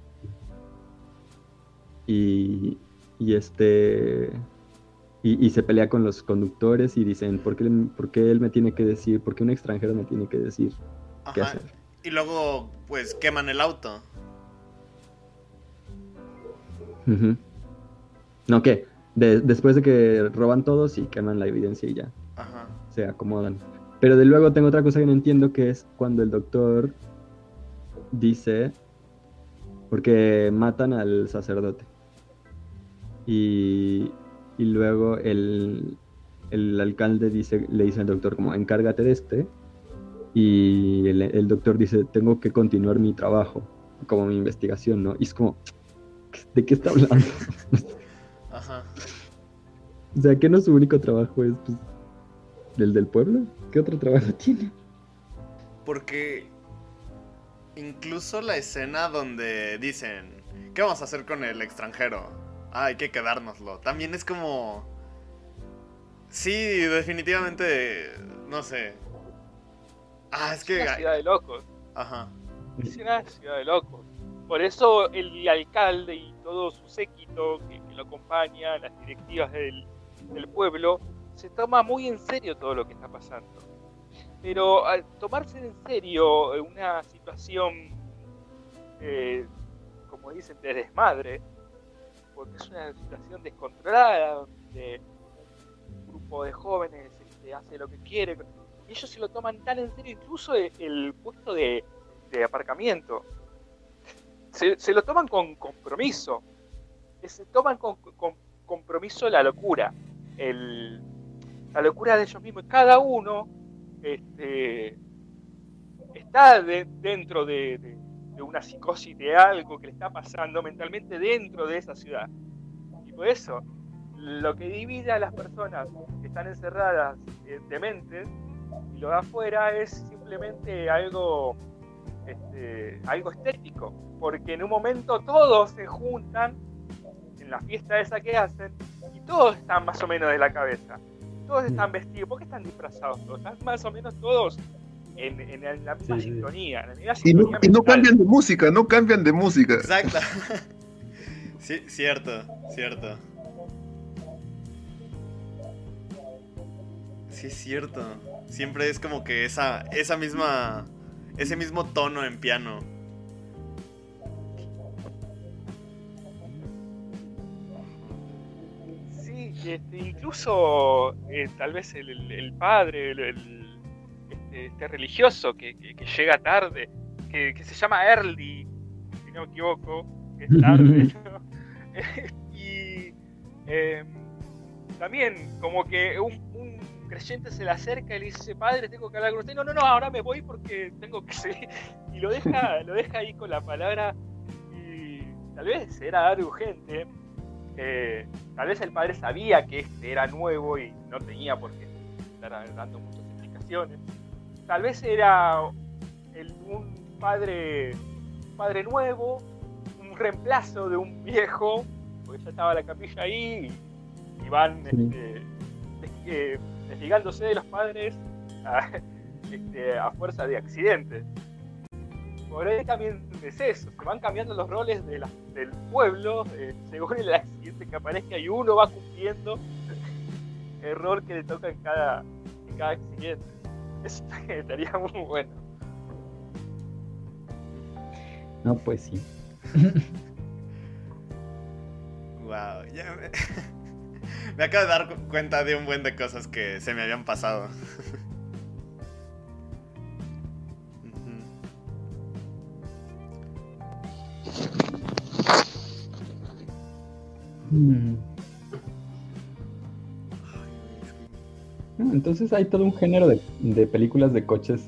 Y. Y este. Y, y se pelea con los conductores y dicen, ¿por qué, por qué él me tiene que decir? ¿Por qué un extranjero me tiene que decir Ajá. Y luego, pues, queman el auto. No, ¿qué? De- después de que roban todos y queman la evidencia y ya, Ajá. se acomodan. Pero de luego tengo otra cosa que no entiendo que es cuando el doctor dice, porque matan al sacerdote. Y, y luego el, el alcalde dice, le dice al doctor como, encárgate de este. Y el, el doctor dice, tengo que continuar mi trabajo, como mi investigación, ¿no? Y es como, ¿de qué está hablando? *laughs* Ajá. O sea, que no su único trabajo es pues, el del pueblo. ¿Qué otro trabajo *laughs* tiene? Porque incluso la escena donde dicen, ¿qué vamos a hacer con el extranjero? Ah, hay que quedárnoslo. También es como... Sí, definitivamente, no sé. Ah, es Es que... una ciudad de locos. Ajá. Es una ciudad de locos. Por eso el alcalde y todo su séquito que, que lo acompaña, las directivas del, del pueblo, se toma muy en serio todo lo que está pasando. Pero al tomarse en serio una situación, eh, como dicen, de desmadre, porque es una situación descontrolada, donde un grupo de jóvenes este, hace lo que quiere, ellos se lo toman tan en serio, incluso el, el puesto de, de aparcamiento. Se, lo toman con compromiso. Se toman con, compromiso la locura. El, la locura de ellos mismos. Cada uno este, está de- dentro de, de- de una psicosis de algo que le está pasando mentalmente dentro de esa ciudad. Y por eso, lo que divide a las personas que están encerradas eh, dementes y lo de afuera es simplemente algo este, algo estético, porque en un momento todos se juntan en la fiesta esa que hacen y todos están más o menos de la cabeza, todos están vestidos, ¿por qué están disfrazados todos? Están más o menos todos en, en- en la misma Sí, sí. sintonía, en la misma Y no, y no cambian de música, no cambian de música. Exacto. *laughs* sí, cierto, cierto. Sí, es cierto. Siempre es como que esa, esa misma, ese mismo tono en piano. Sí, este, incluso eh, tal vez el, el- el padre, el, el- este, este religioso que, que- que llega tarde, que, que se llama Early, si no me equivoco, que es tarde. *laughs* ¿no? *laughs* y em, también como que un, un creyente se le acerca y le dice, padre, tengo que hablar con usted. No, no, no, ahora me voy porque tengo que *laughs* seguir. Y lo deja, *laughs* lo deja ahí con la palabra y tal vez era algo urgente. eh, tal vez el padre sabía que este era nuevo y no tenía por qué estar dando muchas explicaciones. Tal vez era el- un padre, un padre nuevo, un reemplazo de un viejo, porque ya estaba la capilla ahí y, y van Sí. este, eh, desligándose de los padres a, *laughs* este, a fuerza de accidentes. Por ahí también es eso, se van cambiando los roles de la- del pueblo eh, según el accidente que aparezca y uno va cumpliendo *laughs* el rol que le toca en cada, en cada accidente. Eso *laughs* estaría muy bueno. No, pues sí. Wow, ya me... *laughs* me acabo de dar cuenta de un buen de cosas que se me habían pasado. Ah, entonces hay todo un género de, de películas de coches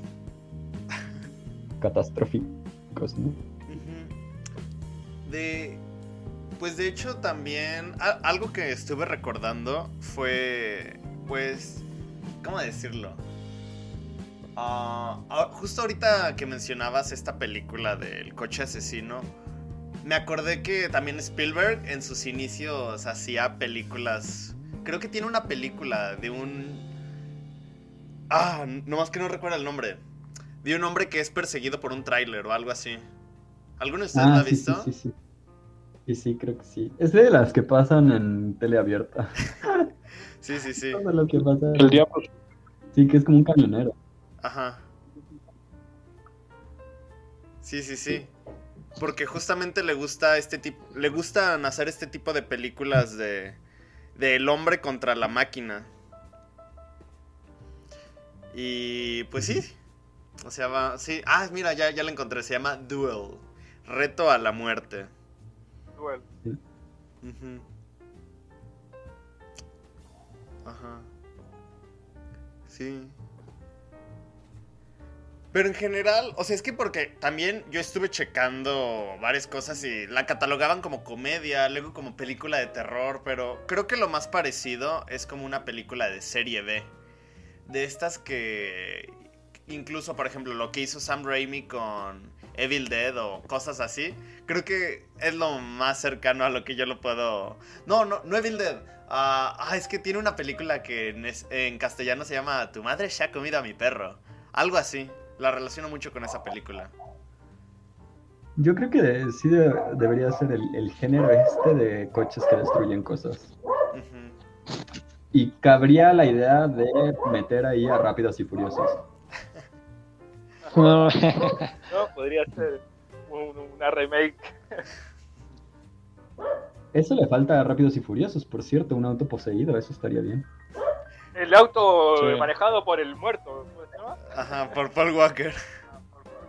*laughs* catastróficos, ¿no? De pues de hecho también. a- algo que estuve recordando fue. Pues. ¿Cómo decirlo? Ah, ah, justo ahorita que mencionabas esta película del coche asesino. Me acordé que también Spielberg en sus inicios hacía películas. Creo que tiene una película de un. Ah, nomás que no recuerdo el nombre. De un hombre que es perseguido por un tráiler o algo así. ¿Alguno de ustedes la ha Ah, sí, visto? sí, sí. Sí, sí, creo que sí. Es de las que pasan en tele abierta. *laughs* Sí, sí, sí. Todo lo que pasa. El diablo. Sí, que es como un camionero. Ajá. Sí, sí, sí. Porque justamente le gusta este tipo. Le gustan hacer este tipo de películas de. de el hombre contra la máquina. Y pues sí. O sea, va. Sí. Ah, mira, ya, ya la encontré. Se llama Duel. Reto a la muerte. Ujú. Ajá. Sí. Pero en general, o sea, es que porque también yo estuve checando varias cosas y la catalogaban como comedia, luego como película de terror, pero creo que lo más parecido es como una película de serie B. De estas que incluso, por ejemplo, lo que hizo Sam Raimi con Evil Dead o cosas así, creo que es lo más cercano a lo que yo lo puedo... No, no, no Evil Dead. Ah, ah, es que tiene una película que en, es- en castellano se llama Tu madre ya ha comido a mi perro. Algo así. La relaciono mucho con esa película. Yo creo que de- sí de- debería ser el, el género este de coches que destruyen cosas. Y cabría la idea de meter ahí a Rápidos y Furiosos. *laughs* No, ¿No? Podría ser un- una remake. Eso le falta a Rápidos y Furiosos, por cierto, un auto poseído, eso estaría bien. El auto Sí. manejado por el muerto. ¿cómo se llama? Ajá, por Paul Walker.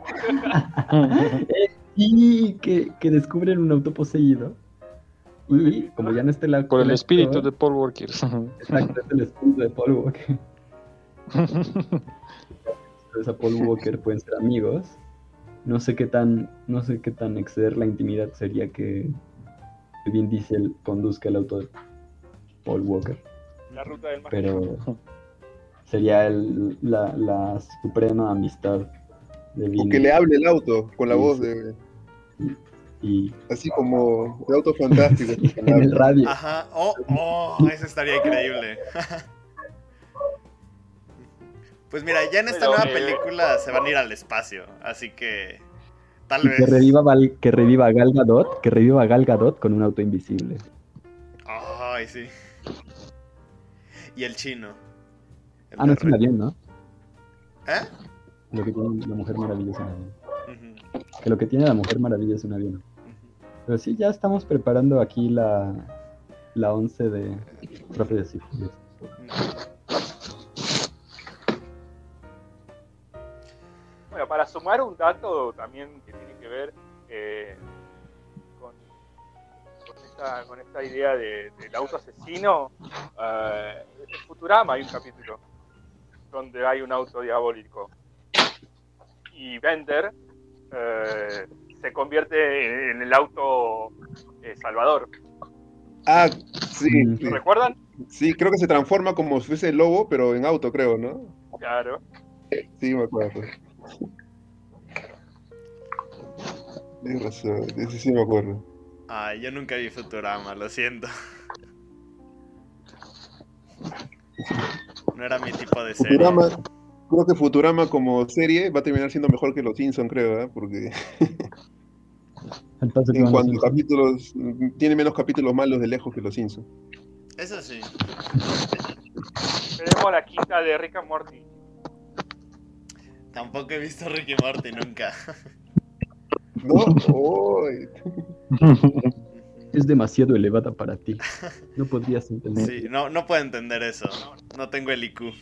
*laughs* Y que, que descubren un auto poseído. Y como ya no está el Por el espíritu de Paul Walker. *laughs* Exacto, es el espíritu de Paul Walker. *laughs* Entonces a Paul Walker pueden ser amigos. No sé qué tan, no sé qué tan exceder la intimidad sería que Vin Diesel conduzca el auto de Paul Walker. La ruta del más Pero sería el- la, la suprema amistad de O Vin que le hable el auto con la Sí, voz de. y Así como el auto fantástico. *laughs* en el radio. Ajá. Oh, oh, eso estaría increíble. *laughs* Pues mira, ya en esta Pero, nueva película se van a ir al espacio, así que tal vez. que reviva, Val- que reviva Gal Gadot, que reviva Gal Gadot con un auto invisible. Ay, sí. Y el chino. El Ah, no es de un Red- avión, ¿no? ¿Eh? Lo que tiene la Mujer Maravilla es un avión. Que lo que tiene la Mujer Maravilla es un avión. Pero sí, ya estamos preparando aquí la, la 11 de y Furiosos. Bueno, sumar un dato también que tiene que ver eh, con, con esta, con esta idea de- del auto asesino, eh, en Futurama hay un capítulo donde hay un auto diabólico y Bender eh, se convierte en el auto eh, salvador. Ah, sí, Mm. sí. ¿Lo recuerdan? Sí, creo que se transforma como si fuese el lobo, pero en auto, creo, ¿no? Claro. Sí, me acuerdo. Tienes razón, ese sí me acuerdo. Ay, yo nunca vi Futurama, lo siento. No era mi tipo de serie. Futurama, creo que Futurama como serie va a terminar siendo mejor que Los Simpsons, creo, ¿eh? Porque Entonces, en ¿qué cuanto a capítulos, tiene menos capítulos malos de lejos que Los Simpsons. Eso sí. Tenemos la quinta de Rick and Morty. Tampoco he visto Ricky Morty nunca. *laughs* ¿No? *laughs* Es demasiado elevada para ti. No podrías entender. Sí, no, no puedo entender eso. No tengo el IQ.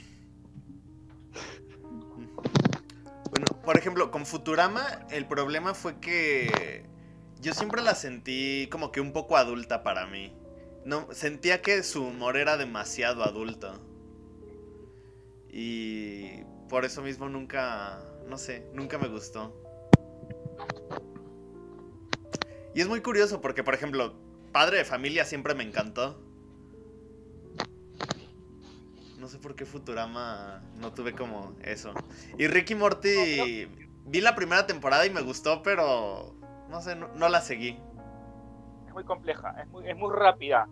Bueno, por ejemplo, con Futurama, el problema fue que yo siempre la sentí como que un poco adulta para mí. no sentía que su humor era demasiado adulto. Y por eso mismo nunca, no sé, nunca me gustó. Y es muy curioso porque, por ejemplo, Padre de Familia siempre me encantó. No sé por qué Futurama no tuve como eso. Y Ricky Morty, vi la primera temporada y me gustó, pero no sé, no, no la seguí. Es muy compleja, es muy, es muy rápida.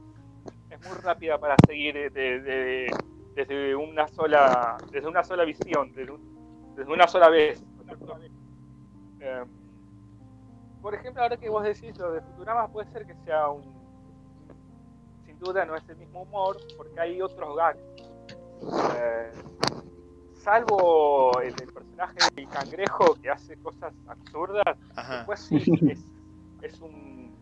Es muy rápida para seguir de- de- de- desde una sola desde una sola visión, desde, un- desde una sola vez. Eh, por ejemplo, ahora que vos decís lo de Futurama, puede ser que sea un. Sin duda no es el mismo humor, porque hay otros gags. Eh, salvo el, el personaje del cangrejo que hace cosas absurdas, Ajá. Después sí, *laughs* es, es un,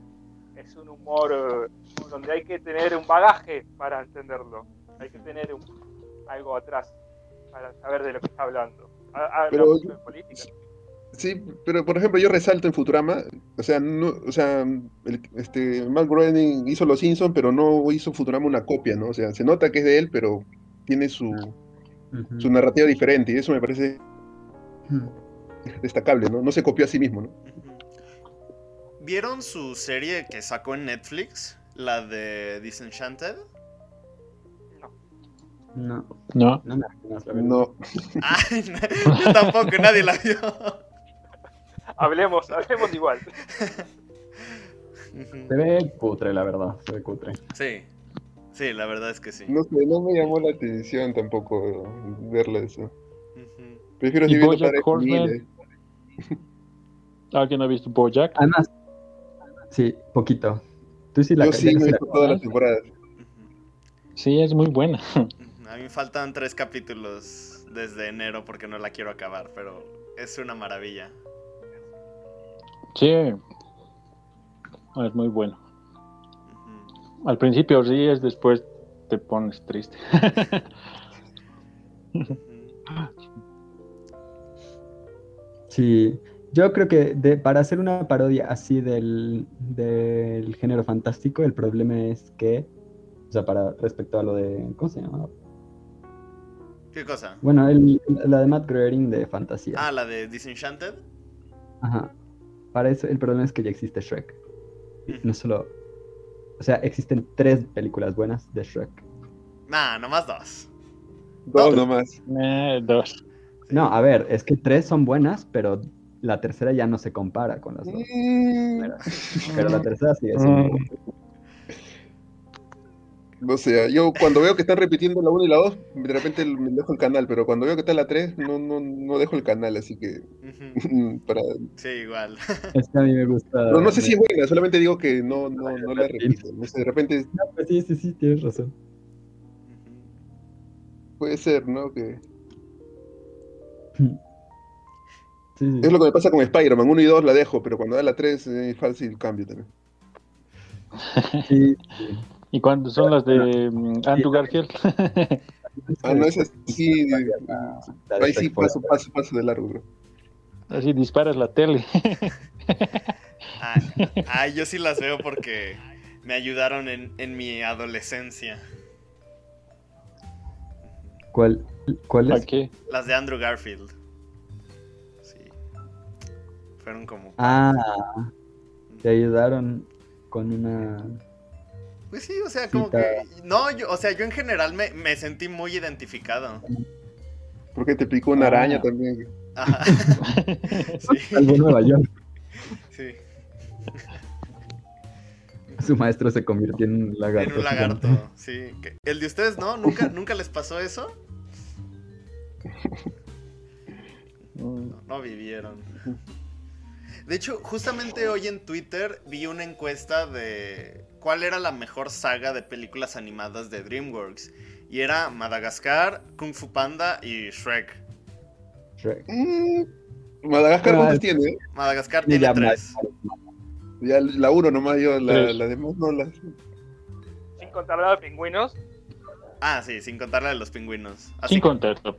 es un humor eh, donde hay que tener un bagaje para entenderlo. Hay que tener un- algo atrás para saber de lo que está hablando. Ha- Habla Pero- política. Sí, pero por ejemplo, yo resalto en Futurama, o sea, no, o sea, el- este, Matt Groening hizo Los Simpsons, pero no hizo Futurama una copia, ¿no? O sea, se nota que es de él, pero tiene su, su narrativa diferente, y eso me parece Ujú. destacable, ¿no? No se copió a sí mismo, ¿no? ¿Vieron su serie que sacó en Netflix? La de Disenchanted. No, No, no Ay, *laughs* no, yo tampoco, nadie la vio. Hablemos, hablemos igual. Se ve cutre, la verdad, se ve cutre. Sí, sí, la verdad es que sí. no sé, no me llamó la atención tampoco verla eso. Ujú. Prefiero ¿Y seguir viendo BoJack. ¿alguien ha visto Bojack? Además, sí, poquito. Tú sí la Yo sí me he visto todas las temporadas. Sí, es muy buena. A mí faltan tres capítulos desde enero porque no la quiero acabar, pero es una maravilla. Sí. Es muy bueno. Al principio ríes, después te pones triste. Sí, yo creo que de- para hacer una parodia así del, del género fantástico, el problema es que, o sea, para respecto a lo de, ¿cómo se llama? ¿Qué cosa? Bueno, el- la de Matt Groening de fantasía. Ah, la de Disenchanted. Ajá. Para eso el problema es que ya existe Shrek. Y no solo, o sea, existen tres películas buenas de Shrek. Nah, nomás dos. Dos nomás. Eh, dos. No, a ver, es que tres son buenas, pero la tercera ya no se compara con las dos. Mm. Pero la tercera sigue siendo Mm. O sea, yo cuando veo que están repitiendo la 1 y la 2, de repente me dejo el canal, pero cuando veo que está la 3, no, no, no dejo el canal, así que *laughs* para... Sí, igual. *laughs* Es que a mí me gusta. No, no sé si es buena, solamente digo que no, no, no la repito. No sé, de repente No, pues sí, sí, sí, tienes razón. Puede ser, ¿no? Que *laughs* Sí, sí. es lo que me pasa con Spider-Man, 1 y 2 la dejo, pero cuando da la 3 es fácil cambio también. Sí, sí. ¿Y cuándo son las de mm, Andrew Garfield? *laughs* Ah, no, es La de ahí sí paso, paso, paso de largo, bro. Así disparas la tele. *laughs* Ah, ah, yo sí las veo porque me ayudaron en, en mi adolescencia. ¿Cuál, cuál ¿Para es? qué? Las de Andrew Garfield. Sí. Fueron como... Ah, te ayudaron con una. Pues sí, o sea, como Cita. que... No, yo, o sea, yo en general me, me sentí muy identificado. Porque te picó una Ah. araña también. Ajá. *laughs* Sí, Algo en Nueva York. sí. Su maestro se convirtió en un lagarto. En un lagarto, sí. Que- ¿El de ustedes no? ¿Nunca, *laughs* ¿Nunca les pasó eso? *laughs* No, no vivieron. De hecho, justamente hoy en Twitter vi una encuesta de cuál era la mejor saga de películas animadas de DreamWorks. Y era Madagascar, Kung Fu Panda y Shrek. Shrek. Mm, Madagascar, Ah, ¿cuántos es- tiene? Madagascar Sí, tiene ya, tres. Ya la 1 nomás, yo la, la demás no la... Sin contar la de pingüinos, Ah, sí, sin contar la de los pingüinos. Así, Sin contexto.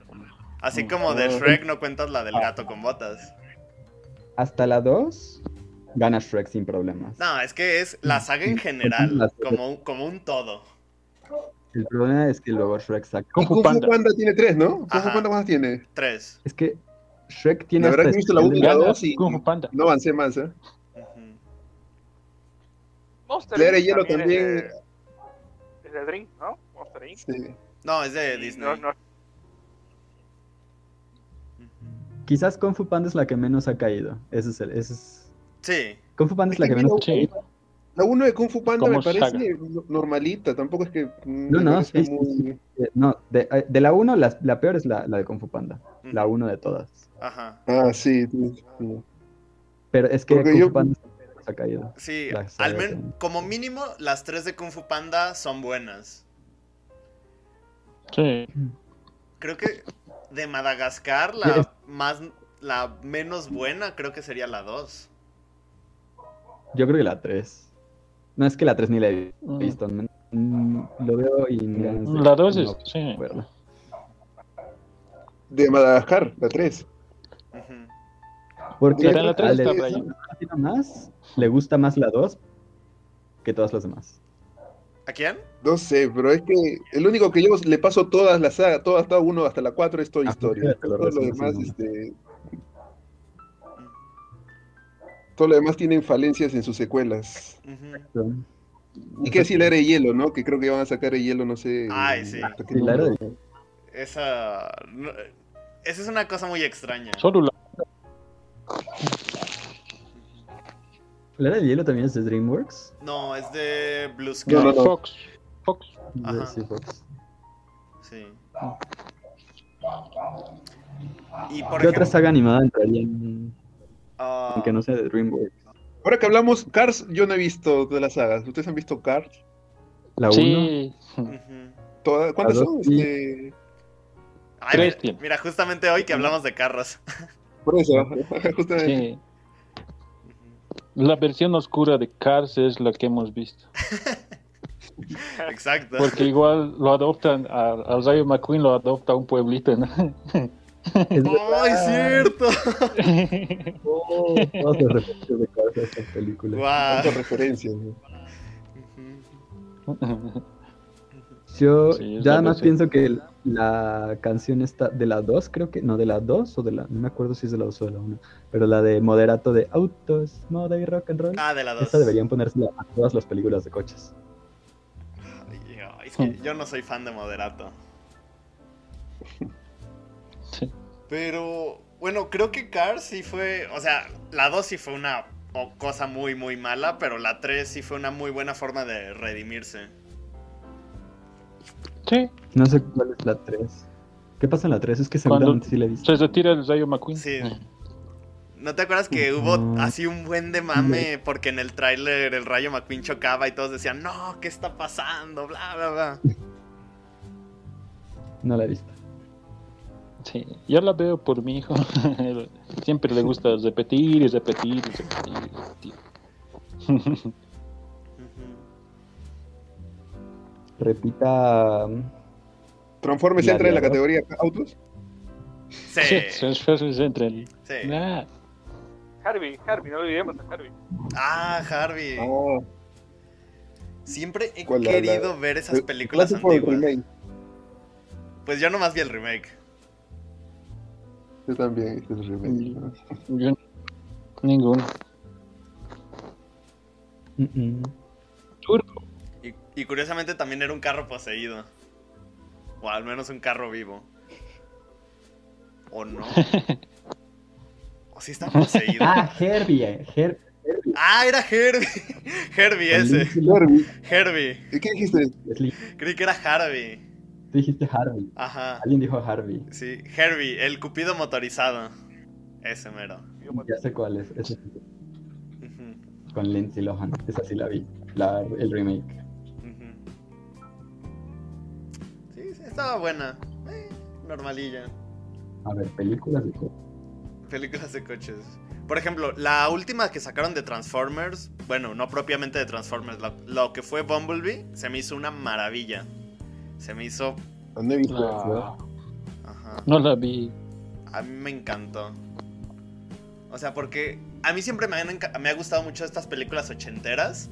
así como de Ah. Shrek no cuentas la del gato con botas. Hasta la 2 gana Shrek sin problemas. No, es que es la saga en general, como, un- como un todo. El problema es que luego Shrek saca... Y Kung Fu Panda. Panda tiene tres, ¿no? Kung Fu. Panda cuántas tiene? Tres. Es que Shrek tiene La verdad que he visto la especial de- última Gana dos y- Kung Fu Panda. No avancé más, ¿eh? Monster La hielo es también. de- Es de Drink, ¿no? Monster Inc. Sí. No, es de Y Disney. no- no- Ujú. Quizás Kung Fu Panda es la que menos ha caído. Ese es el... Ese es... Sí. Kung Fu Panda es la que menos... Sí. La 1 de Kung Fu Panda Como me parece saga. no- normalita, tampoco es que. mm, No, no, sí, sí, muy- Eh, No, de, eh, de la 1, la, la peor es la, la de Kung Fu Panda. La Ujú. 1 de todas. Ajá. Ah, sí. sí, sí. Pero es que Porque Kung yo- Fu Panda se ha caído. Sí, La al men- como mínimo las tres de Kung Fu Panda son buenas. Sí. Creo que de Madagascar Sí, la es- más la menos buena creo que sería la 2. Yo creo que la 3. No es que la 3 ni la he Mm. visto. mm, lo veo y La dos es, no sí. verla. De Madagascar, la 3. Ujú. Porque la tres al está de- por más le gusta más la 2 que todas las demás. ¿A quién? No sé, pero es que el único que yo le paso todas las sagas, todas, hasta uno hasta la 4 es Toy Ah, lo Todo lo demás, este. Todo lo demás tienen falencias en sus secuelas. Y que decir la era de hielo, ¿no? Que creo que van a sacar de hielo, no sé. Ay, sí. de- Esa no- esa es una cosa muy extraña. Solo la ¿La era del hielo también es de DreamWorks? No, es de Blue Sky. No, no, no. Fox. Fox. Ajá. Sí, Fox. Sí. Y por ¿Qué otra saga animada entraría en, ah, en que no sea de DreamWorks? Ahora que hablamos, Cars, yo no he visto de las sagas. ¿Ustedes han visto Cars? La 1. Sí. ¿Cuántas son? sí. Este, Ay, mira, justamente hoy que hablamos de carros. *laughs* Por eso, *laughs* justamente. Sí. La versión oscura de Cars es la que hemos visto. *laughs* Exacto. Porque igual lo adoptan, a, a Rayo McQueen lo adopta un pueblito, ¿no? Es *laughs* ¡Ay, cierto! *laughs* Oh, todas las referencias de Cars a estas películas. Guau. Tantas referencias. ¿no? Yo Sí, es ya versión. pienso que la canción está de la 2, creo que, no, de la 2 o de la, no me acuerdo si es de la 2 o de la 1, pero la de moderato de autos, moda y rock and roll. Ah, de la 2. Esta deberían ponérsela a todas las películas de coches. Es que yo no soy fan de Moderato. Pero, bueno, creo que Cars sí fue. O sea, la 2 sí fue una cosa muy, muy mala, pero la 3 sí fue una muy buena forma de redimirse. Sí, No sé cuál es la 3. ¿Qué pasa en la 3? Es que seguramente sí la he visto. se retira el Rayo McQueen. Sí. ¿No te acuerdas que hubo No. así un buen de mame porque en el tráiler el Rayo McQueen chocaba y todos decían, no, ¿qué está pasando? Bla, bla, bla. *laughs* No la he visto. Sí, yo la veo por mi hijo. *laughs* Siempre le gusta repetir y repetir y repetir. y repetir. Ujú. Repita. um, ¿Transformers entra en la categoría autos? Sí, Sí, esfuerza entre el. sí. Harvey, Harvey, no olvidemos a Harvey. Ah, Harvey. Siempre he ¿cuál, la- querido la- ver esas el películas antiguas. remake? Pues yo nomás vi el remake. Yo también, este es el remake. ¿no? yo- ninguno. mm, mm. Turbo. Y, y curiosamente también era un carro poseído. O al menos un carro vivo. ¿O no? *laughs* ¿O sí está poseído? Ah, Herbie. eh, Ah, era Herbie. *laughs* Herbie ese. Herbie. ¿y ¿qué dijiste? Creí que era Harvey. Tú dijiste Harvey. Ajá. Alguien dijo Harvey. Sí, Herbie, el cupido motorizado. Ese mero. Ya sé cuál es. ese con Lindsay Lohan. Esa sí la vi. La, el remake. Sí, sí, estaba buena. Eh, normalilla. A ver, películas de coches. Películas de coches. Por ejemplo, la última que sacaron de Transformers, bueno, no propiamente de Transformers, lo, lo que fue Bumblebee, se me hizo una maravilla. Se me hizo... No he visto. Ah, Ajá. no la vi. A mí me encantó. O sea, porque a mí siempre me, han me ha gustado mucho estas películas ochenteras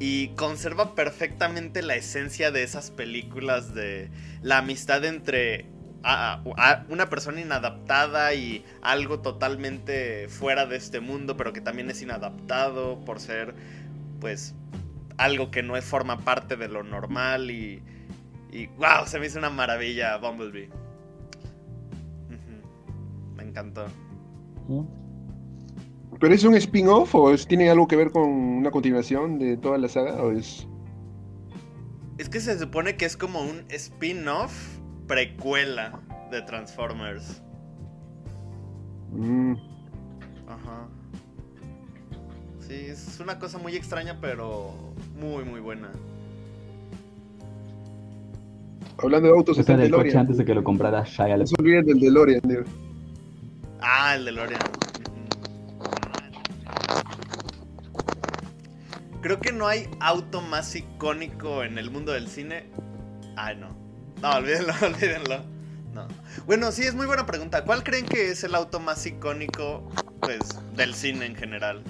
y conserva perfectamente la esencia de esas películas de la amistad entre a- a- una persona inadaptada y algo totalmente fuera de este mundo, pero que también es inadaptado por ser, pues, algo que no forma parte de lo normal y, y wow, se me hizo una maravilla Bumblebee. Me encantó. ¿Pero es un spin-off o es- tiene algo que ver con una continuación de toda la saga? ¿O es... Es que se supone que es como un spin-off precuela de Transformers. Mm, Ajá. Sí, es una cosa muy extraña, pero muy, muy buena. Hablando de autos, sea, el coche antes de que lo comprara Shia No se olviden del DeLorean, tío. Ah, el DeLorean. Creo que no hay auto más icónico en el mundo del cine. Ay, no. No, olvídenlo, *laughs* olvídenlo. No. Bueno, sí, es muy buena pregunta. ¿Cuál creen que es el auto más icónico, pues, del cine en general?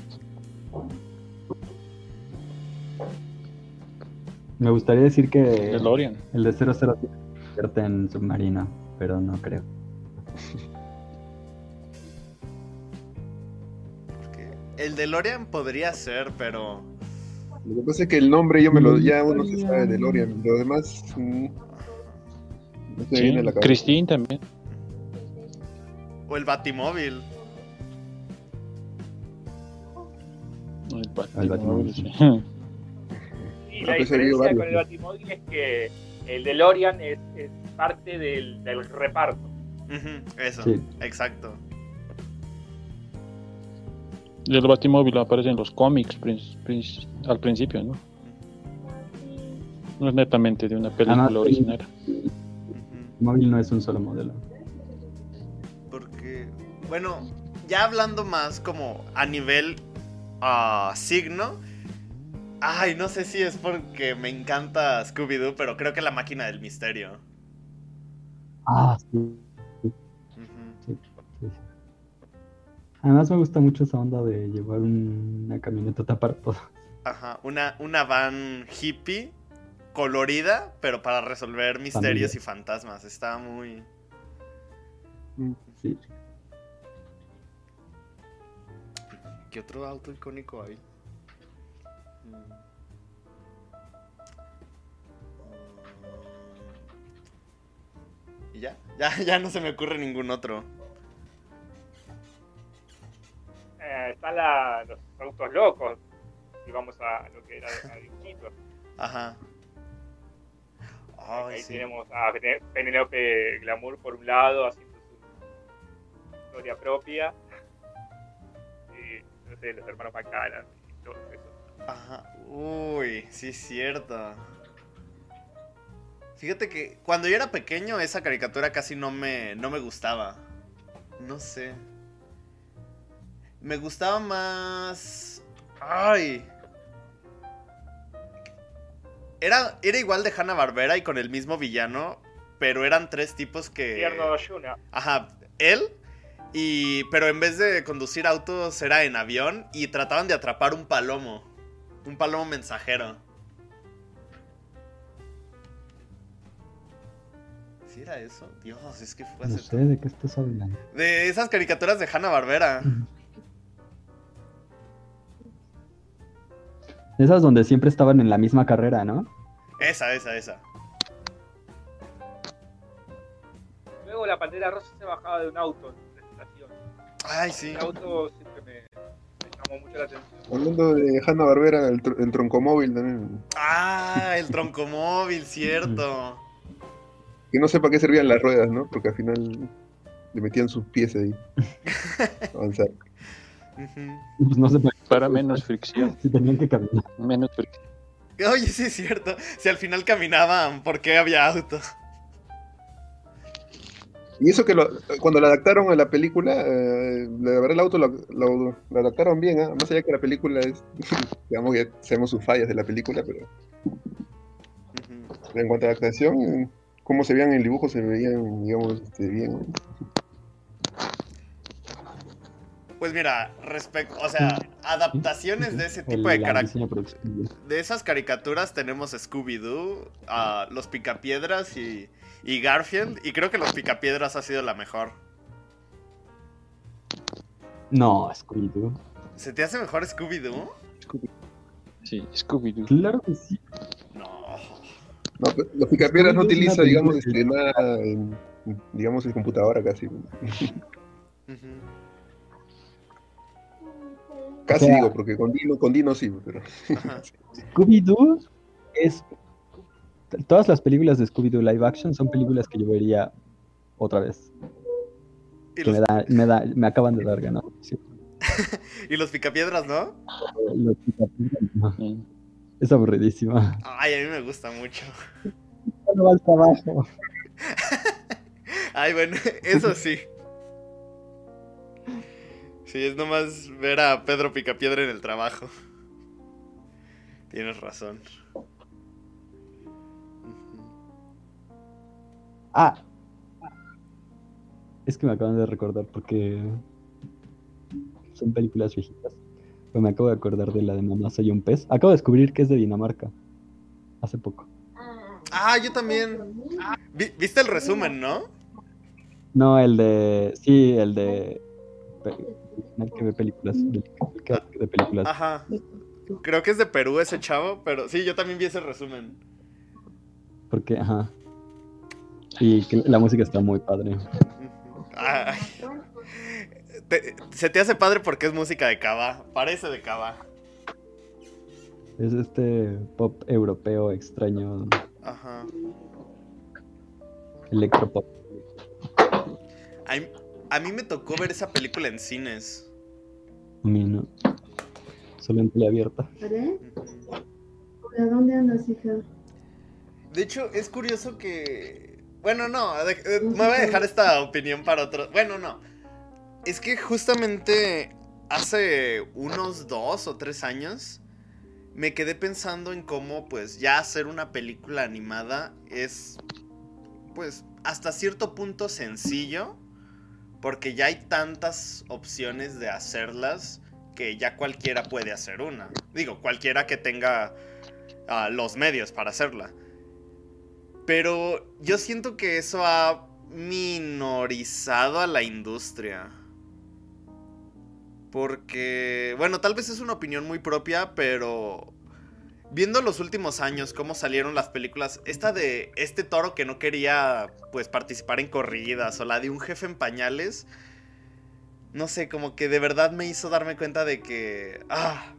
Me gustaría decir que DeLorean. el de 007 se convierte en submarino, pero no creo. El DeLorean podría ser, pero... Lo que pasa es que el nombre yo me lo, ya uno se sabe de DeLorean. Lo demás mm, no se Sí, viene a la cabeza. Christine también. O el Batimóvil. El El Batimóvil, Batimóvil, sí. Y Ah, la diferencia varios, con el. Batimóvil es que el DeLorean es, es parte del, del reparto. Eso, Sí. exacto. Y el Batimóvil aparece en los cómics al principio, ¿no? No es netamente de una película Además, original. El móvil no es un solo modelo. Porque, bueno, ya hablando más como a nivel ah, signo. Ay, no sé si es porque me encanta Scooby-Doo, pero creo que la máquina del misterio. Ah, sí. Ujú. sí, sí. Además me gusta mucho esa onda de llevar un- una camioneta para todo. Ajá, una, una van hippie colorida, pero para resolver misterios Familia. y fantasmas. Está muy... Sí. ¿Qué otro auto icónico hay? Mm. ¿Y ya? ya? *laughs* Ya no se me ocurre ningún otro. Eh, están la- los autos locos, y vamos a lo que era a dibujitos. Ajá. Ay, Ahí sí. tenemos a Pene- Penelope Glamour por un lado, haciendo su historia propia. Y, no sé, los hermanos Macana y todo eso. Ajá. Uy, sí es cierto. Fíjate que cuando yo era pequeño esa caricatura casi no me, no me gustaba. No sé. Me gustaba más... Ay. Era, era igual de Hanna Barbera y con el mismo villano, pero eran tres tipos que... Tierno. Ajá, él. Y. Pero en vez de conducir autos, era en avión. Y trataban de atrapar un palomo. Un palomo mensajero. Era eso? Dios, es que fue No hace. sé de qué estás hablando. De esas caricaturas de Hanna Barbera. *clears throat* Esas donde siempre estaban en la misma carrera, ¿no? Esa, esa, esa. Luego la Pantera Rosa se bajaba de un auto en una estación. Ay, sí. El auto siempre me, me llamó mucho la atención. Hablando de Hanna Barbera, el, tr- el troncomóvil también. Ah, el troncomóvil, cierto. *clears throat* Que no sé para qué servían las ruedas, ¿no? Porque al final le metían sus pies ahí. *laughs* Avanzar. Pues no sé. Para menos fricción. Si tenían que caminar. Menos fricción. Oye, sí es cierto. Si al final caminaban, ¿por qué había autos? Y eso que lo- cuando lo adaptaron a la película, eh, la verdad el auto lo, lo- lo adaptaron bien, ¿ah? más allá que la película es, *laughs* digamos que sabemos sus fallas de la película, pero en cuanto a la actuación, eh, cómo se veían en el dibujo, se veían, digamos, este, bien. Pues mira, respecto, o sea, adaptaciones de ese tipo de diseño de esas caricaturas tenemos Scooby-Doo, a los Picapiedras y, y Garfield. Y creo que los Picapiedras ha sido la mejor. No, Scooby-Doo. ¿Se te hace mejor Scooby-Doo? Sí, Scooby-Doo. Claro que sí. No. No, pero los picapiedras no utiliza, digamos, este, nada, en, digamos, en computadora casi. Casi O sea- digo, porque con Dino, con Dino sí, pero... *laughs* Scooby-Doo es. Todas las películas de Scooby-Doo live action son películas que yo vería otra vez. Que me, da, me, da, me acaban de dar ganas. Sí. *laughs* y los Picapiedras, ¿no? Los picapiedras, no. Es aburridísima. Ay, a mí me gusta mucho. No va al trabajo. Ay, bueno, eso sí. Sí, es nomás ver a Pedro Picapiedra en el trabajo. Tienes razón. Ah. Es que me acaban de recordar porque son películas viejitas. Pero me acabo de acordar de la de Mamá Soy un pez. Acabo de descubrir que es de Dinamarca. Hace poco. Ah, yo también. Vi- ¿Viste el resumen, no? No, el de. Sí, el de. El que ve películas. el que ve películas. Ajá. Creo que es de Perú ese chavo, pero sí, yo también vi ese resumen. Porque, ajá. Y que la música está muy padre. Ay. Te- se te hace padre porque es música de Cava. Parece de Cava. Es este pop europeo extraño. Ajá. Electropop. A mí, a mí me tocó ver esa película en cines. A mí no. Solo en tele abierta. ¿Haré? Ujú. ¿A dónde andas, hija? De hecho, es curioso que. Bueno, no, de- eh, me voy a dejar esta opinión para otro. Bueno, no. Es que justamente hace unos dos o tres años me quedé pensando en cómo, pues, ya hacer una película animada es, pues, hasta cierto punto sencillo. Porque ya hay tantas opciones de hacerlas que ya cualquiera puede hacer una. Digo, cualquiera que tenga ah, los medios para hacerla. Pero yo siento que eso ha minorizado a la industria. Porque, bueno, tal vez es una opinión muy propia, pero viendo los últimos años cómo salieron las películas, esta de este toro que no quería pues participar en corridas o la de un jefe en pañales, no sé, como que de verdad me hizo darme cuenta de que ah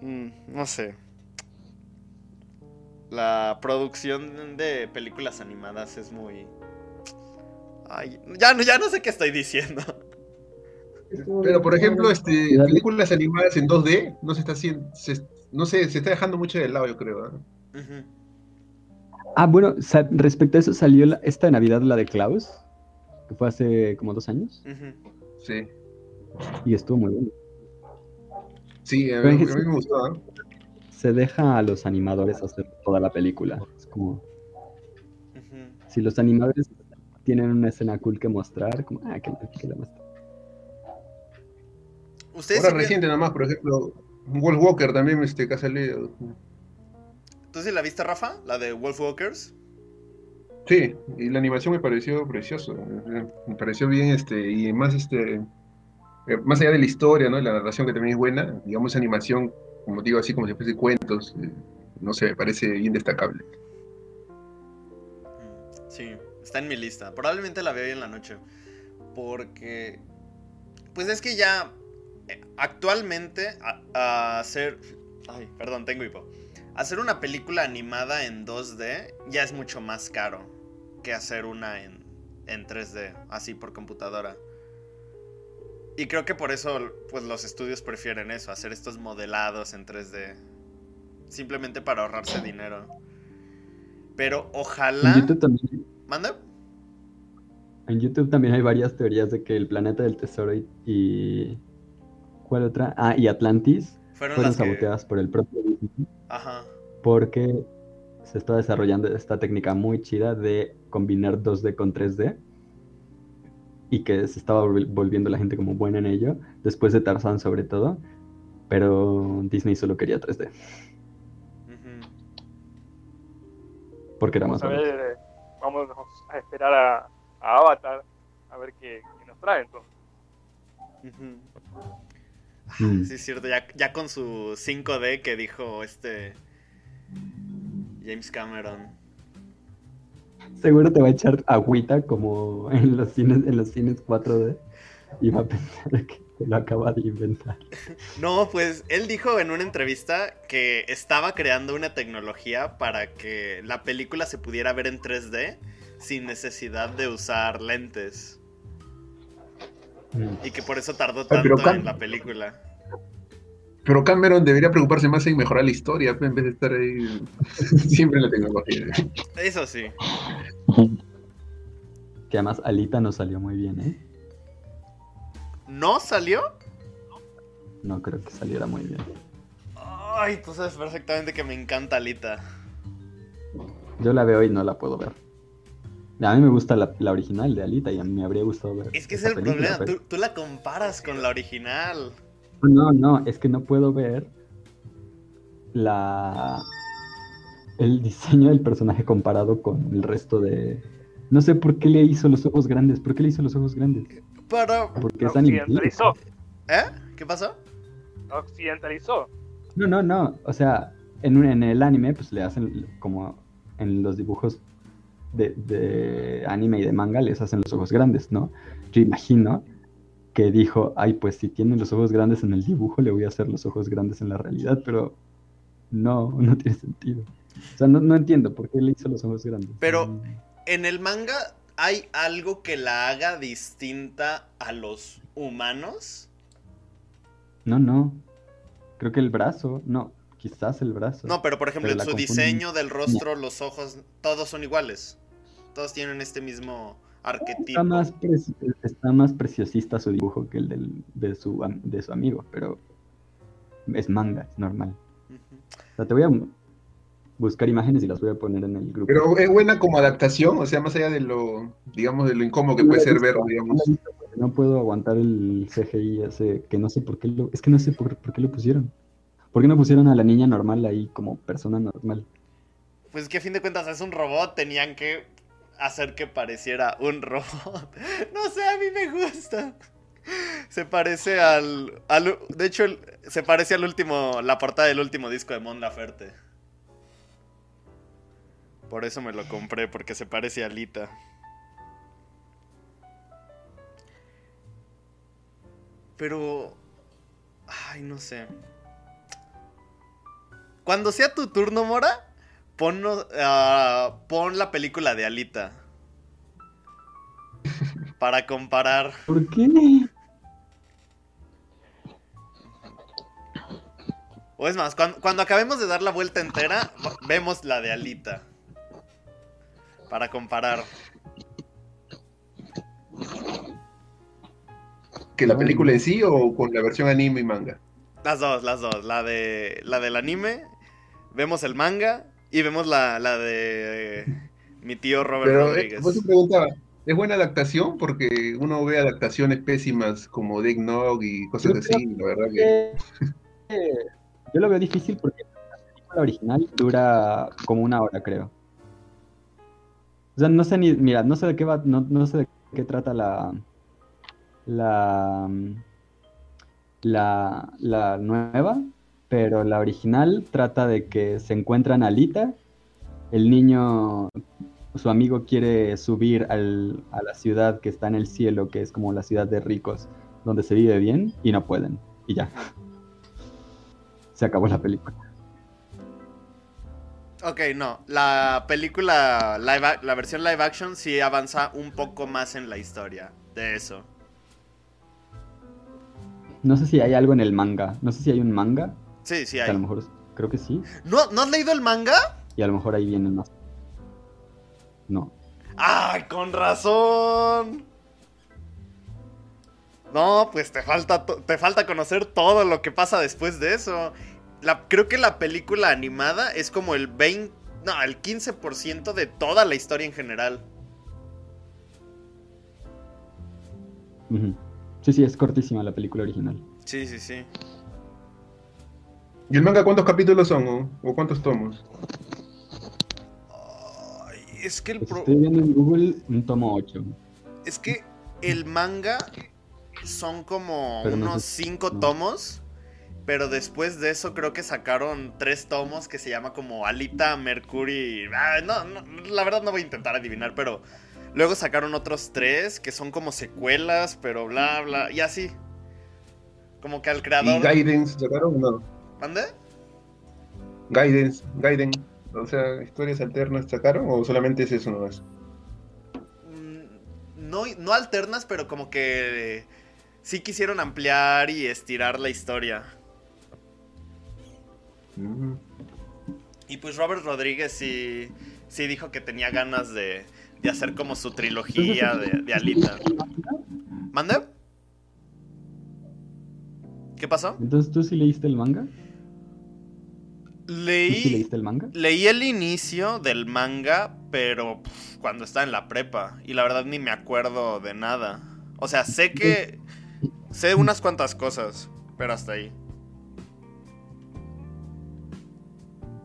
mm, no sé. La producción de películas animadas es muy Ay, ya ya no sé qué estoy diciendo. Pero, por ejemplo, este, películas animadas en 2D no se está haciendo, se- no sé, se está dejando mucho de lado, yo creo. ¿eh? Ah, bueno, respecto a eso salió la- esta Navidad la de Klaus, que fue hace como dos años. Sí, y estuvo muy bueno. sí, a mí, a me gustó. ¿eh? Se deja a los animadores hacer toda la película. Es como, si los animadores tienen una escena cool que mostrar, como, ah, que, que la muestren. Ustedes Ahora reciente nomás, por ejemplo, Wolf Walker también este, que ha salido. ¿Tú sí la viste, Rafa? La de Wolfwalkers. Sí, y la animación me pareció precioso, eh, me pareció bien, este, y más, este, eh, más allá de la historia, ¿no? La narración que también es buena, digamos, animación, como digo, así como si fuese cuentos, eh, no sé, me parece bien destacable. Mm, Sí, está en mi lista. Probablemente la veo hoy en la noche. Porque. Pues es que ya. Actualmente. a- a hacer. Ay, perdón, tengo hipo. Hacer una película animada en 2D ya es mucho más caro que hacer una en, en 3D, así por computadora. Y creo que por eso pues los estudios prefieren eso, hacer estos modelados en 3D. Simplemente para ahorrarse dinero. Pero ojalá... En YouTube también ¿Manda? En YouTube también hay varias teorías de que el planeta del tesoro y, y- ¿cuál otra? Ah, y Atlantis Fueron, fueron las que... saboteadas por el propio Disney Ajá. porque se está desarrollando esta técnica muy chida de combinar 2D con 3D y que se estaba volvi- volviendo la gente como buena en ello, después de Tarzán sobre todo, pero Disney solo quería 3D, Ujú. porque era más Vamos a ver, eh, vamos a esperar a, a Avatar a ver qué, qué nos trae entonces. Ujú. Mm. Sí, es cierto, ya, ya con su 5D que dijo este James Cameron. Seguro te va a echar agüita como en los cines, en los cines 4D y va a pensar que que lo acaba de inventar. *laughs* No, pues él dijo en una entrevista que estaba creando una tecnología para que la película se pudiera ver en 3D sin necesidad de usar lentes. Mm. Y que por eso tardó tanto en la película. Pero Cameron debería preocuparse más en mejorar la historia, en vez de estar ahí *laughs* siempre en la tecnología. Eso sí. Que además Alita no salió muy bien, ¿eh? ¿No salió? No creo que saliera muy bien. Ay, tú sabes perfectamente que me encanta Alita. Yo la veo y no la puedo ver. A mí me gusta la, la original de Alita y a mí me habría gustado ver. Es que es el película, problema, pero- tú, tú la comparas con la original. No, no, es que no puedo ver la el diseño del personaje comparado con el resto de. No sé por qué le hizo los ojos grandes. ¿Por qué le hizo los ojos grandes? Pero... Porque es occidentalizó, ¿Eh? ¿Qué pasó? occidentalizó. No, no, no. O sea, en, un- en el anime, pues le hacen como en los dibujos de, de anime y de manga, les hacen los ojos grandes, ¿no? Yo imagino que dijo, ay, pues si tiene los ojos grandes en el dibujo, le voy a hacer los ojos grandes en la realidad, pero no, *laughs* no tiene sentido. O sea, no, no entiendo por qué le hizo los ojos grandes. Pero- Mm, En el manga hay algo que la haga distinta a los humanos. No, no. Creo que el brazo, no, quizás el brazo. No, pero por ejemplo, Pero en su confunden. diseño del rostro, los ojos, todos son iguales. Todos tienen este mismo arquetipo. Está más, preci- está más preciosista su dibujo que el del- de, su, de su amigo, pero es manga, es normal. O sea, te voy a buscar imágenes y las voy a poner en el grupo. Pero es buena como adaptación, o sea, más allá de lo, digamos, de lo incómodo que No puede ser ver, visto, digamos. visto porque No puedo aguantar el CGI ese, que no sé por qué lo, es que no sé por, por qué lo pusieron. ¿Por qué no pusieron a la niña normal ahí como persona normal? Pues que a fin de cuentas es un robot, tenían que hacer que pareciera un robot. *laughs* No sé, a mí me gusta. Se parece al, al- de hecho, se parece al último, la portada del último disco de Mon Laferte. Por eso me lo compré, porque se parece a Alita. Pero, ay, no sé. Cuando sea tu turno, Mora, ponnos, ah, pon la película de Alita. Para comparar. ¿Por qué? O es más, cuan- cuando, acabemos de dar la vuelta entera, vemos la de Alita. Para comparar. ¿Que la película en sí o con la versión anime y manga? Las dos, las dos. La de la del anime, vemos el manga y vemos la, la de mi tío Robert Pero, eh, Rodríguez. vos te preguntaba, ¿es buena adaptación? Porque uno ve adaptaciones pésimas como Death Note y cosas Yo así, la verdad que... Eh, *laughs* Yo lo veo difícil porque la película original dura como una hora, creo. O sea, no sé ni, mira, no sé de qué va, no, no sé de qué trata la, la, la, la nueva, pero la original trata de que se encuentran a Alita, el niño, su amigo quiere subir al- a la ciudad que está en el cielo, que es como la ciudad de ricos, donde se vive bien, y no pueden, y ya. Se acabó la película. Ok, no. La película, live la versión live action sí avanza un poco más en la historia de eso. No sé si hay algo en el manga. No sé si hay un manga. Sí, sí que a hay. lo mejor creo que sí. ¿No, ¿No has leído el manga? Y a lo mejor ahí vienen más. No. ¡Ay, con razón! No, pues te falta, te falta conocer todo lo que pasa después de eso. La, creo que la película animada es como el 20, no, el 15% de toda la historia en general. Sí, sí, es cortísima la película original. Sí, sí, sí. ¿Y el manga cuántos capítulos son o, o cuántos tomos? Ay, es que el pro- estoy viendo en Google un tomo 8. es que el manga son como Pero no unos sé- cinco no. tomos, pero después de eso creo que sacaron tres tomos que se llama como Alita, Mercury. Ah, no, no, la verdad no voy a intentar adivinar, pero luego sacaron otros tres que son como secuelas, pero bla bla y así. Como que al ¿Y creador. Guidance sacaron no? ¿Mande? Guidance, Gaiden. O sea, historias alternas sacaron o solamente es eso nomás. Mm, No, no alternas, pero como que sí quisieron ampliar y estirar la historia. Mm. Y pues Robert Rodríguez sí, sí dijo que tenía ganas de, de hacer como su trilogía de, de Alita. ¿Mande? ¿Qué pasó? Entonces, ¿tú sí leíste el manga? ¿Tú sí Leí, leíste el manga? leí el inicio del manga, pero cuando estaba en la prepa. Y la verdad ni me acuerdo de nada. O sea, sé que... Sé unas cuantas cosas, pero hasta ahí.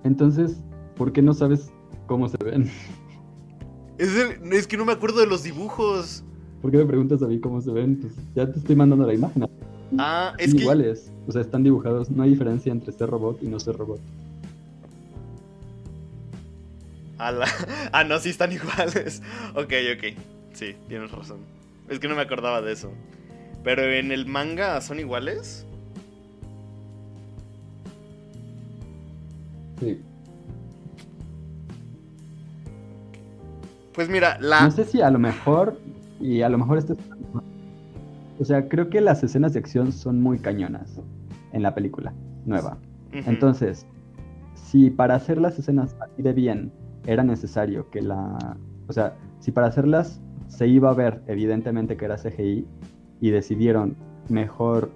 Entonces, ¿por qué no sabes cómo se ven? Es, el- es que no me acuerdo de los dibujos. ¿Por qué me preguntas a mí cómo se ven? Pues ya te estoy mandando la imagen. Ah, Son es que... iguales. O sea, están dibujados. No hay diferencia entre ser robot y no ser robot. Ala. *laughs* Ah, no, sí están *laughs* iguales. Ok, ok. Sí, tienes razón. Es que no me acordaba de eso. Pero en el manga son iguales. Sí. Pues mira, la. No sé si a lo mejor, y a lo mejor esto es- O sea, creo que las escenas de acción son muy cañonas en la película nueva. Entonces, si para hacer las escenas así de bien era necesario que la... O sea, si para hacerlas se iba a ver evidentemente que era CGI y decidieron mejor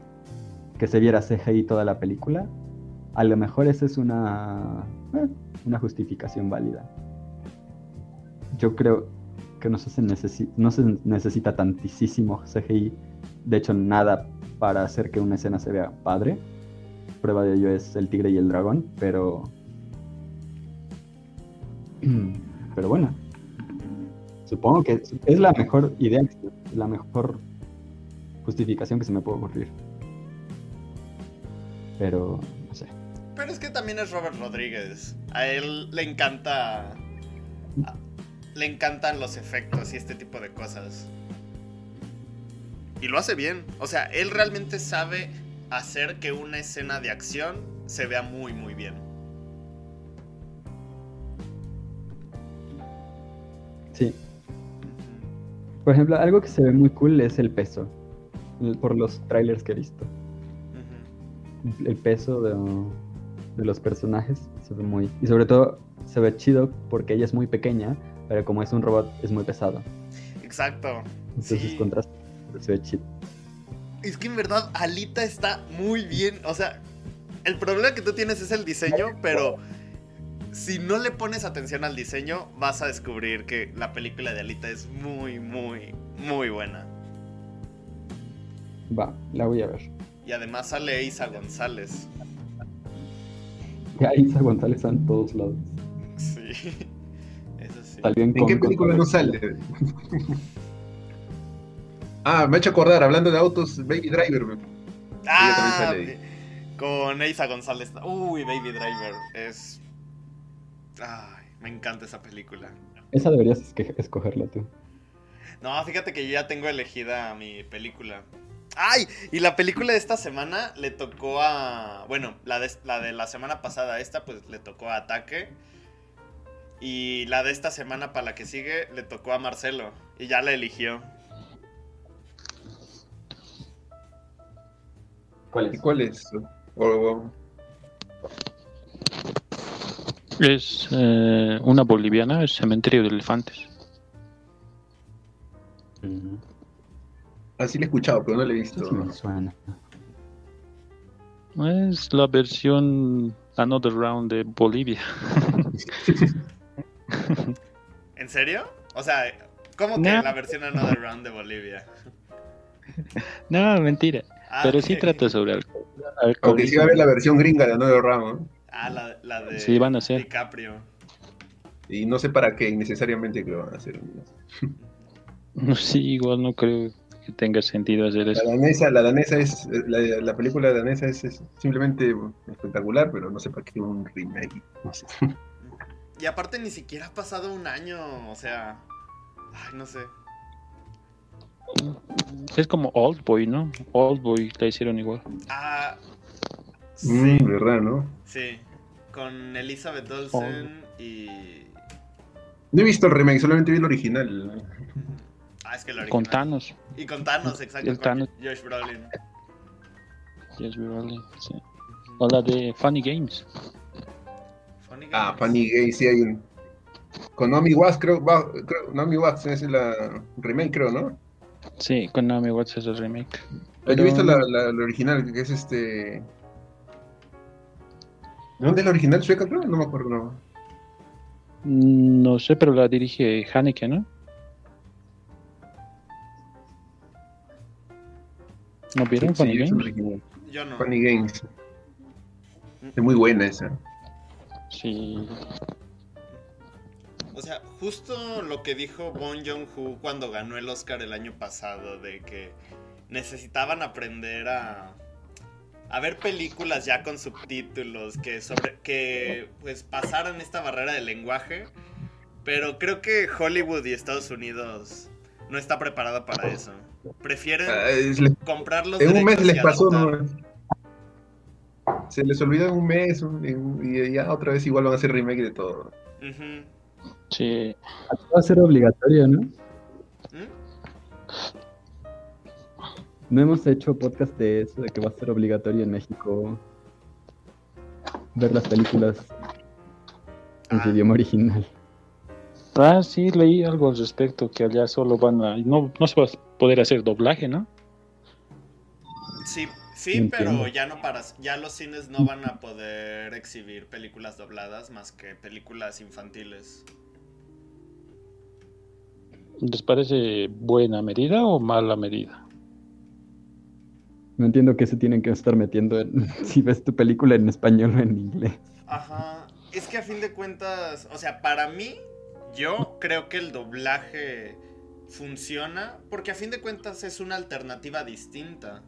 que se viera CGI toda la película, a lo mejor esa es una, eh, una justificación válida. Yo creo que no se, necesi- no se necesita tantísimo CGI, de hecho nada para hacer que una escena se vea padre. Prueba de ello es el tigre y el dragón, pero... *clears throat* Pero bueno, supongo que es la mejor idea, la mejor justificación que se me puede ocurrir. Pero, no sé. Pero es que también es Robert Rodríguez. A él le encanta. Le encantan los efectos y este tipo de cosas. Y lo hace bien. O sea, él realmente sabe hacer que una escena de acción se vea muy, muy bien. Sí. Por ejemplo, algo que se ve muy cool es el peso. Por los trailers que he visto. El peso de, de los personajes se ve muy... Y sobre todo se ve chido porque ella es muy pequeña, pero como es un robot es muy pesado. Exacto. Entonces Sí. contrasta, pero se ve chido. Es que en verdad Alita está muy bien. O sea, el problema que tú tienes es el diseño, pero si no le pones atención al diseño, vas a descubrir que la película de Alita es muy, muy, muy buena. Va, la voy a ver. Y además sale Isa González. Ya Isa González en todos lados. Sí. *laughs* Eso sí. Salió en ¿En qué película no sale? *laughs* ah, me ha hecho acordar, hablando de autos, Baby Driver. Ah, sale con Isa González. Uy, Baby Driver. Es. Ay, me encanta esa película. Esa deberías escogerla tú. No, fíjate que yo ya tengo elegida mi película. ¡Ay! Y la película de esta semana le tocó a. Bueno, la de, la de la semana pasada, esta, pues le tocó a Ataque. Y la de esta semana, para la que sigue, le tocó a Marcelo. Y ya la eligió. ¿Cuál ¿Y cuál es? O- o- Es eh, una boliviana, es Cementerio de Elefantes. Así la he escuchado, pero no la he visto. Sí me suena. Es la versión Another Round de Bolivia. *laughs* ¿En serio? O sea, ¿cómo que No. la versión Another Round de Bolivia? No, mentira. Ah, Pero ok. sí trata sobre alcohol. Aunque sí va a ver la versión gringa de Antonio Ramos. Ah, la, la de Sí, van a hacer. DiCaprio. Y no sé para qué, innecesariamente que lo van a hacer. No, sí, igual no creo que tenga sentido hacer La eso. danesa, la danesa es, la, la película danesa es, es simplemente espectacular, pero no sé para qué un remake. No sé. Y aparte ni siquiera ha pasado un año, o sea... Ay, no sé. Es como Old Boy, ¿no? Old Boy la hicieron igual. Ah... Sí, Mm, verdad, ¿no? Sí. Con Elizabeth Olsen y... No he visto el remake, solamente vi el original. Ah, es que Con original. Thanos. Y con Thanos, exacto. El con Thanos. Josh Brolin. Yes, we really, sí. O la de Funny Games. Funny Ah, Games. Funny Gay, sí hay un. Con Naomi Watts, creo, va- creo- Naomi Watts es la remake, creo, ¿no? Sí, con Naomi Watts es el remake. Yo he Pero- visto la, la- la original, que es este. ¿De dónde es la original sueca, creo? No me acuerdo, no. No sé, pero la dirige Haneke, ¿no? ¿No vieron Sí, Funny es Games? Yo no. Funny Games. Es muy buena esa. Sí. O sea, justo lo que dijo Bon Joon-ho cuando ganó el Oscar el año pasado, de que necesitaban aprender a, a ver películas ya con subtítulos, que sobre que pues pasaran esta barrera del lenguaje, pero creo que Hollywood y Estados Unidos no está preparada para eso. Prefieren es- le- comprar los en un mes les pasó. ¿no? Se les olvidó en un mes un- y ya otra vez igual van a hacer remake de todo. Ujú. Sí. Va a ser obligatorio, ¿no? No hemos hecho podcast de eso, de que va a ser obligatorio en México ver las películas en su Ah. idioma original. Ah, sí, leí algo al respecto, que allá solo van a... No, no se va a poder hacer doblaje, ¿no? Sí, sí, Entiendo. pero ya no para, ya los cines no van a poder exhibir películas dobladas más que películas infantiles. ¿Les parece buena medida o mala medida? No entiendo qué se tienen que estar metiendo en, *laughs* si ves tu película en español o en inglés. Ajá, es que a fin de cuentas, o sea, para mí, yo creo que el doblaje funciona porque a fin de cuentas es una alternativa distinta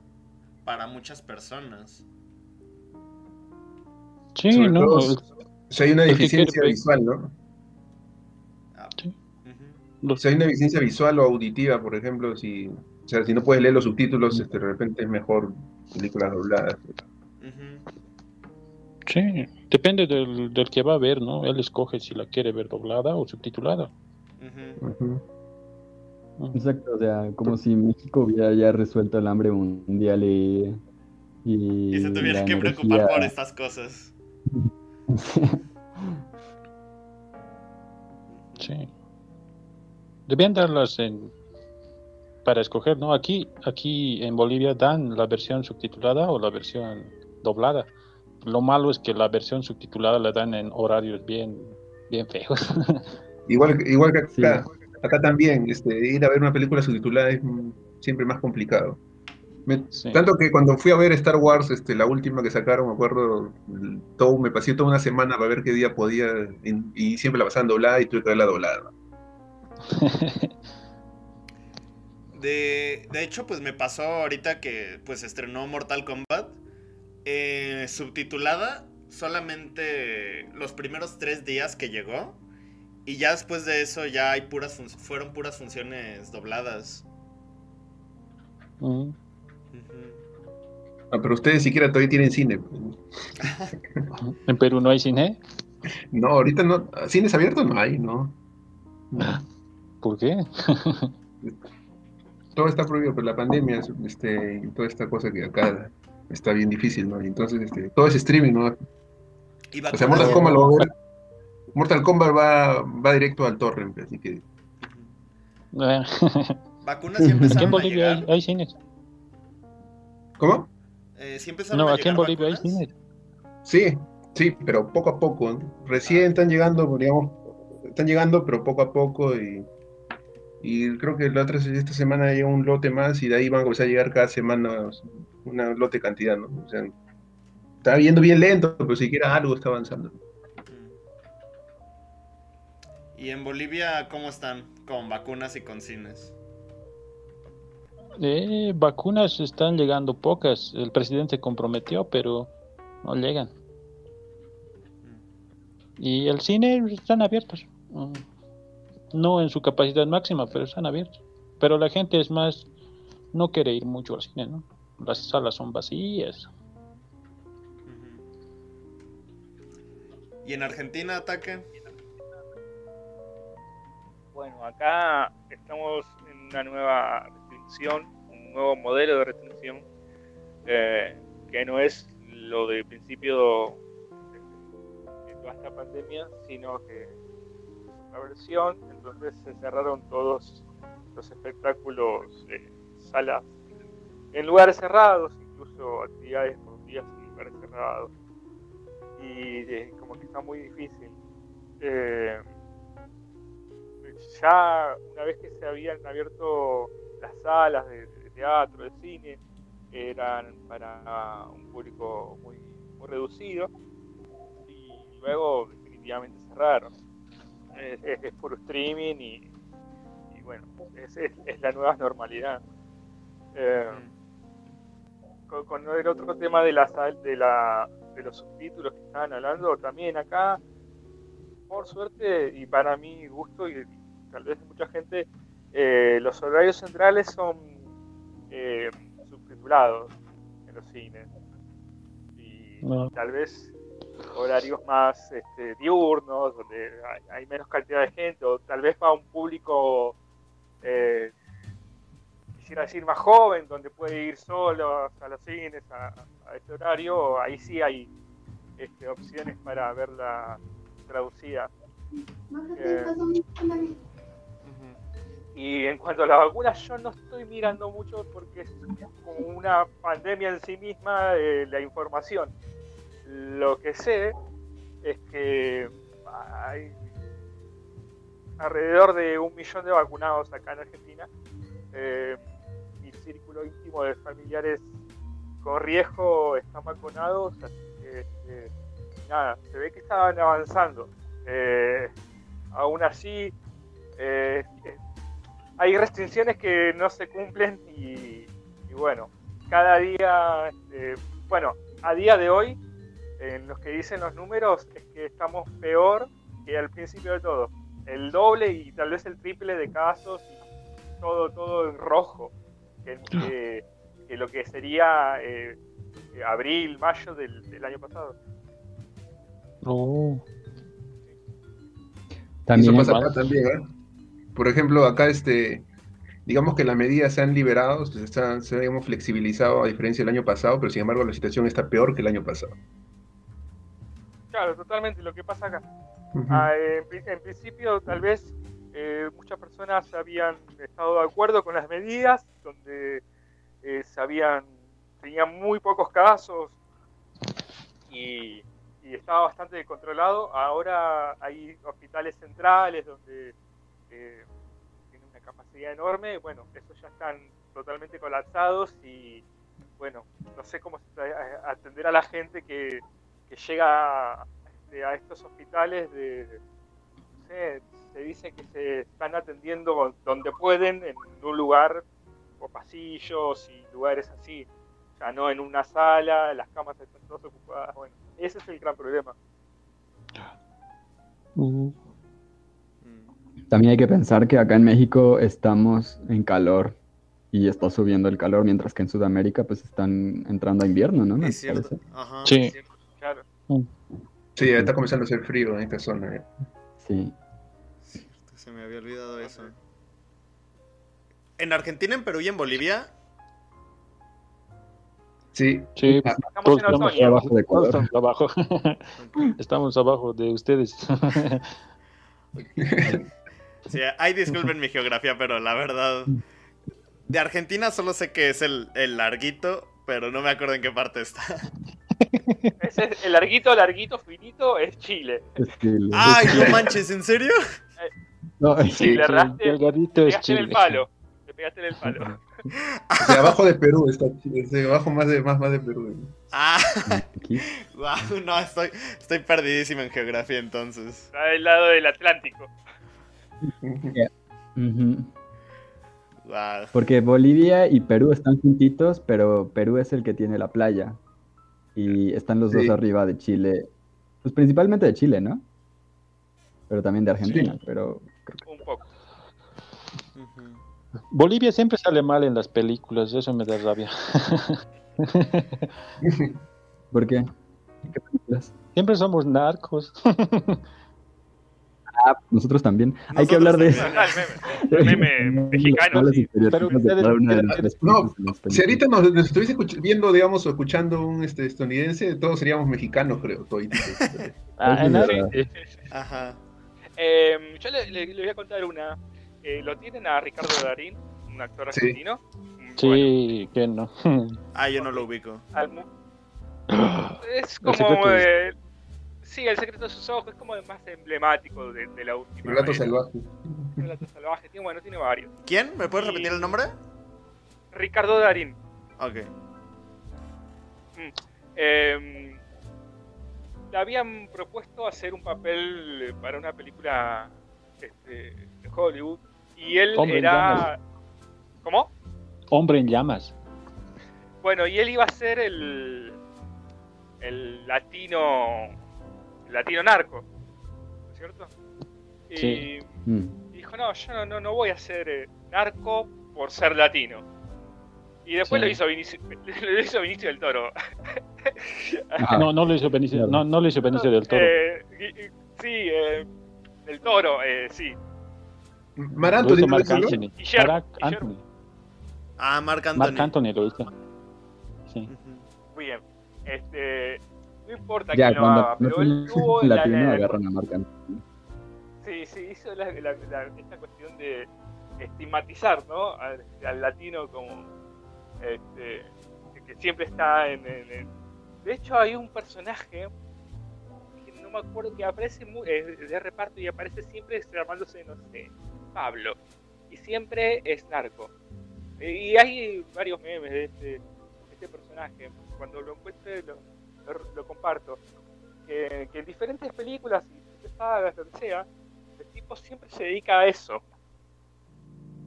para muchas personas. Sí, Sobre no. todo, O sea, hay una deficiencia visual, ¿no? Ah, Sí. sea, hay una deficiencia visual o auditiva, por ejemplo, si, sea, si no puedes leer los subtítulos, este, de repente es mejor películas dobladas. Sí, depende del, del que va a ver, ¿no? Él escoge si la quiere ver doblada o subtitulada. Exacto, o sea, como si México hubiera ya resuelto el hambre mundial y... Y, Y se tuviera que preocupar por estas cosas. *laughs* Sí. Debían darlas en para escoger, ¿no? Aquí, aquí en Bolivia dan la versión subtitulada o la versión doblada. Lo malo es que la versión subtitulada la dan en horarios bien, bien feos. *laughs* Igual, igual que acá, Sí. acá también, este, ir a ver una película subtitulada es siempre más complicado. Me- Sí. Tanto que cuando fui a ver Star Wars, este, la última que sacaron, me acuerdo, todo, me pasé toda una semana para ver qué día podía, en- y siempre la pasaban doblada y tuve que verla doblada. *laughs* De, de hecho, pues me pasó ahorita que pues estrenó Mortal Kombat. eh, subtitulada solamente los primeros tres días que llegó. Y ya después de eso ya hay puras fun- fueron puras funciones dobladas. Ah, pero ustedes siquiera todavía tienen cine. pues. *laughs* en Perú no hay cine. No, ahorita no, cines abiertos no hay, ¿no? ¿Por qué? *laughs* Todo está prohibido por la pandemia, este, y toda esta cosa que acá está bien difícil, ¿no? Y entonces, este, todo es streaming, ¿no? Y O sea, Mortal Kombat lo va a ver. Mortal Kombat va, va directo al torrent, así que. Eh, Vacunas ya *laughs* Aquí en Bolivia hay, hay cines. ¿Cómo? Eh, empezaron No, aquí en Bolivia hay vacunas. cines. Sí, sí, pero poco a poco. Recién están llegando, digamos, están llegando, pero poco a poco y Y creo que la otra, esta semana llega un lote más y de ahí van a comenzar a llegar cada semana una lote cantidad, ¿no? O sea, está viendo bien lento, pero siquiera algo está avanzando. ¿Y en Bolivia cómo están? Con vacunas y con cines. Eh, vacunas están llegando pocas. El presidente comprometió, pero no llegan. Y el cine están abiertos. Mm. No en su capacidad máxima, pero están abiertos. Pero la gente es más, no quiere ir mucho al cine, ¿no? Las salas son vacías. ¿Y en Argentina ataque? Bueno, acá estamos en una nueva restricción, un nuevo modelo de restricción, eh, que no es lo de principio de, toda esta pandemia, sino que versión, entonces se cerraron todos los espectáculos de salas en lugares cerrados, incluso actividades por días en lugares cerrados. Y eh, como que está muy difícil. Eh, ya una vez que se habían abierto las salas de, teatro, de cine, eran para un público muy reducido y luego definitivamente cerraron. Es, es, por streaming y, bueno, es, es, la nueva normalidad. Eh, con, el otro tema de, la, de, la, de los subtítulos que estaban hablando, también acá, por suerte y para mi gusto y tal vez mucha gente, eh, los horarios centrales son eh, subtitulados en los cines. Y tal vez horarios más este, diurnos, donde hay, menos cantidad de gente, o tal vez para un público, eh, quisiera decir, más joven, donde puede ir solo a los cines a, este horario, ahí sí hay este, opciones para verla traducida. Y en cuanto a la vacuna, yo no estoy mirando mucho porque es como una pandemia en sí misma de la información. Lo que sé es que hay alrededor de un millón de vacunados acá en Argentina. Eh, mi círculo íntimo de familiares con riesgo están vacunados, así que este, nada, se ve que estaban avanzando. Eh, aún así, eh, hay restricciones que no se cumplen y, bueno, cada día, este, bueno, a día de hoy, en los que dicen los números, es que estamos peor que al principio de todo. El doble y tal vez el triple de casos y todo, todo en rojo, que, lo que sería eh, abril, mayo del, año pasado. Oh. También Eso pasa también, ¿eh? por ejemplo, acá este, digamos que las medidas se han liberado, se, han, se han flexibilizado a diferencia del año pasado, pero sin embargo la situación está peor que el año pasado. Claro, totalmente lo que pasa acá. Ah, en, principio, tal vez eh, muchas personas habían estado de acuerdo con las medidas, donde eh, habían, tenían muy pocos casos y, y estaba bastante controlado. Ahora hay hospitales centrales donde tiene una capacidad enorme, bueno, esos ya están totalmente colapsados y bueno, no sé cómo atender a la gente que, llega este, a, estos hospitales de, no sé, se dice que se están atendiendo donde pueden, en un lugar o pasillos y lugares así, ya no en una sala, las camas están todas ocupadas, bueno, ese es el gran problema. Uh. También hay que pensar que acá en México estamos en calor y está subiendo el calor, mientras que en Sudamérica pues están entrando a invierno, ¿no? Es cierto. Ajá. Sí. Sí, está comenzando a hacer frío en esta zona. ¿eh? Sí. Se me había olvidado eso. ¿En Argentina, en Perú y en Bolivia? Sí. Sí, ah, todos estamos abajo de Ecuador. Estamos abajo. *laughs* estamos abajo de ustedes. *laughs* Sí, ay, disculpen mi geografía, pero la verdad. De Argentina solo sé que es el, larguito, pero no me acuerdo en qué parte está. Ese es el larguito, larguito, finito, es Chile. Ay, no manches, ¿en serio? No, Sí, le erraste, delgadito Le es pegaste en el Chile. palo. Le pegaste en el palo. *laughs* Sea, abajo de Perú, está desde abajo más de, más, más de Perú. Ah, aquí. guau, no, estoy, estoy perdidísimo en geografía entonces. Está del lado del Atlántico. Porque Bolivia y Perú están juntitos, pero Perú es el que tiene la playa. Y están los dos arriba de Chile. Pues principalmente de Chile, ¿no? Pero también de Argentina, pero Un poco. Ujú. Bolivia siempre sale mal en las películas, eso me da rabia. *laughs* ¿por qué? ¿Qué películas? Siempre somos narcos. *laughs* Ah, nosotros también. Hay que hablar de. Ah, *laughs* el meme, el meme mexicano. Sí. Pero No, Si ahorita nos, nos estuviese viendo, digamos, o escuchando un este, estadounidense, todos seríamos mexicanos, creo. Ah, verdad. Ajá. Eh, yo le, le- le voy a contar una. Eh, ¿Lo tienen a Ricardo Darín, un actor Sí. argentino? Bueno, Sí, que no. Ah, yo no lo ubico. al *gasps* es El como. eh, sí, el secreto de sus ojos es como el más emblemático de, de la última. Relato era. salvaje. Relato salvaje. Tiene, bueno, tiene varios. ¿Quién? ¿Me puedes Y- repetir el nombre? Ricardo Darín. Ok. Eh, le habían propuesto hacer un papel para una película este, de Hollywood y él Hombre era. ¿Cómo? Hombre en llamas. Bueno, y él iba a ser el. el latino. Latino narco. ¿No es cierto? Y Sí. Mm. dijo: No, yo no, no, no voy a ser eh, narco por ser latino. Y después Sí. lo, hizo Vinicio, *laughs* lo hizo Vinicio del Toro. Ajá. No, no lo hizo Benicio, no, no lo hizo Benicio del Toro. Eh, sí, eh, del Toro, eh, sí. Mar Lo Anthony, hizo. Anthony. Guillermo. Ah, Marc Anthony. Mark Anthony lo hizo. Sí. Muy bien. Este, no importa Ya, quién lo haga, no pero él tuvo la, latino, la- agarran a Marc Anthony. sí, sí, hizo la, esta cuestión de estigmatizar, ¿no? Al, al latino como este, que, siempre está en, en- en- De hecho, hay un personaje que no me acuerdo que aparece muy, de reparto y aparece siempre llamándose, no sé, Pablo. Y siempre es narco. Y hay varios memes de este, de este personaje. Cuando lo encuentre lo, lo- lo comparto. Que, que en diferentes películas y sagas, lo que sea, el tipo siempre se dedica a eso.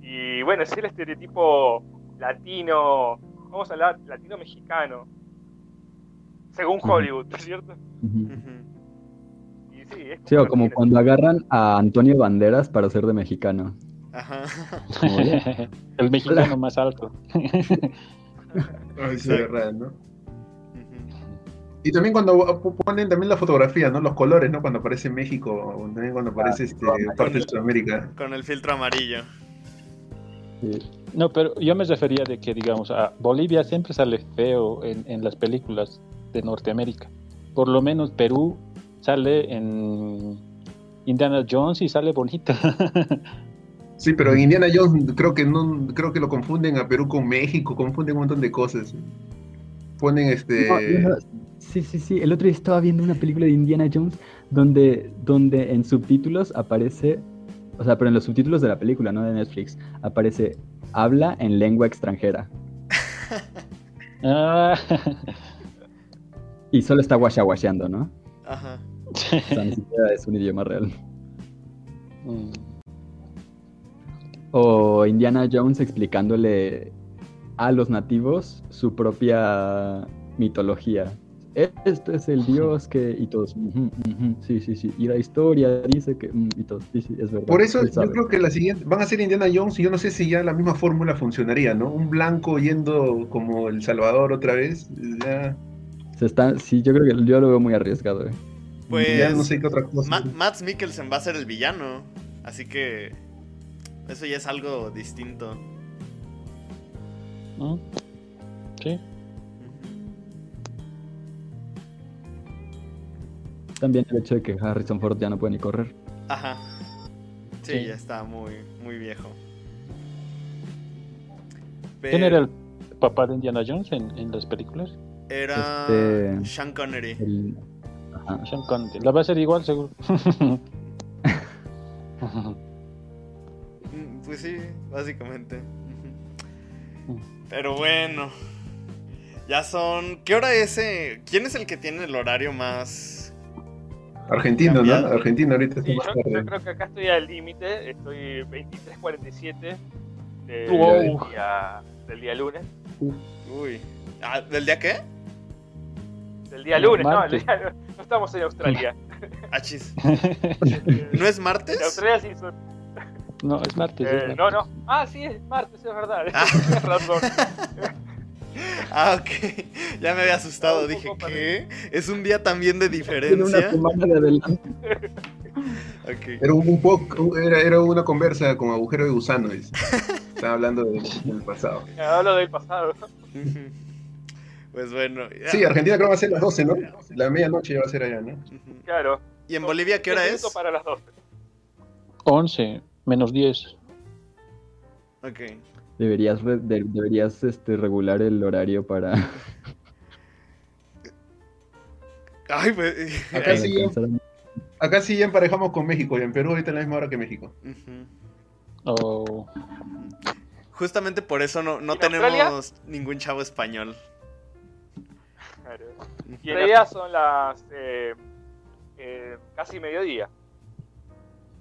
Y bueno, es el estereotipo latino, vamos a hablar latino-mexicano, según. Hollywood, ¿no es cierto? Y sí, es Sí, o como cuando agarran a Antonio Banderas para ser de mexicano. Ajá. Como *laughs* el mexicano más alto. *laughs* Ay, sí, Sí. verdad, ¿no? Y también cuando ponen también la fotografía, ¿no? Los colores, ¿no? Cuando aparece México, o también cuando aparece este, parte de Sudamérica. Con el filtro amarillo. Sí. No, pero yo me refería de que, digamos, a Bolivia siempre sale feo en, en las películas de Norteamérica. Por lo menos Perú sale en Indiana Jones y sale bonita. *laughs* Sí, pero en Indiana Jones creo que no, creo que lo confunden a Perú con México, confunden un montón de cosas. Ponen este. No, yo no- sí, sí, sí. El otro día estaba viendo una película de Indiana Jones donde, donde en subtítulos aparece, o sea, pero en los subtítulos de la película, no de Netflix, aparece habla en lengua extranjera. *laughs* Ah, *laughs* Y solo está guachaguacheando, ¿no? Ajá. O sea, ni siquiera es un idioma real. Mm. O Indiana Jones explicándole a los nativos su propia mitología. Este es el dios que... Y todos... "Ujú, ujú, sí, sí, sí. Y la historia dice que... mm", y todos... Sí, sí, es verdad. Por eso yo creo que la siguiente van a ser Indiana Jones y yo no sé si ya la misma fórmula funcionaría, ¿no? Un blanco yendo como El Salvador otra vez, ya, Se está... Sí, yo creo que yo lo veo muy arriesgado. eh. Pues. ya no sé qué otra cosa. Ma- Mads Mikkelsen va a ser el villano. Así que. Eso ya es algo distinto. Mm. Sí. También el hecho de que Harrison Ford ya no puede ni correr. Ajá. Sí, Sí. ya está muy, muy viejo. ¿Quién era el papá de Indiana Jones en, en las películas? Era Este- Sean Connery. El- Ajá. Sean Connery. La va a ser igual, seguro. *laughs* pues sí, básicamente. Mm. *laughs* Pero bueno. Ya son. ¿Qué hora es? eh? ¿Quién es el que tiene el horario más. Argentina, ¿no? Argentina ahorita está Sí, más yo, yo creo que acá estoy al límite, estoy 23.47 del, Wow. día, del día lunes. Uy. Ah, ¿Del día qué? Del día lunes, no, el Martes. día- no estamos en Australia. *laughs* Achis. En *laughs* ¿No es martes? Australia sí son. no, es martes. eh, es martes. no, no. Ah, sí, es martes, es verdad. Ah. *laughs* Tienes razón. *laughs* Ah, ok. Ya me había asustado. Dije, ¿qué? ¿Es un día también de Tiene una diferencia? semana de adelante. *laughs* Era un, poco, era, era una conversa con agujero de gusano. dice. *laughs* Estaba hablando del, del pasado. Hablo del pasado. Pues bueno. ya. Sí, Argentina creo que va a ser las 12, ¿no? La medianoche ya va a ser allá, ¿no? Claro. ¿Y en Bolivia qué hora 10 es? para las 12. 11 menos 10. Ok. Deberías, re- de- deberías este, regular el horario para, *laughs* Ay, pues. *laughs* Acá sí, ya, alcanzar a- acá sí ya emparejamos con México y en Perú ahorita es la misma hora que México. Oh, Justamente por eso no, no tenemos ningún chavo español. Claro. Y en realidad son las eh, eh, casi mediodía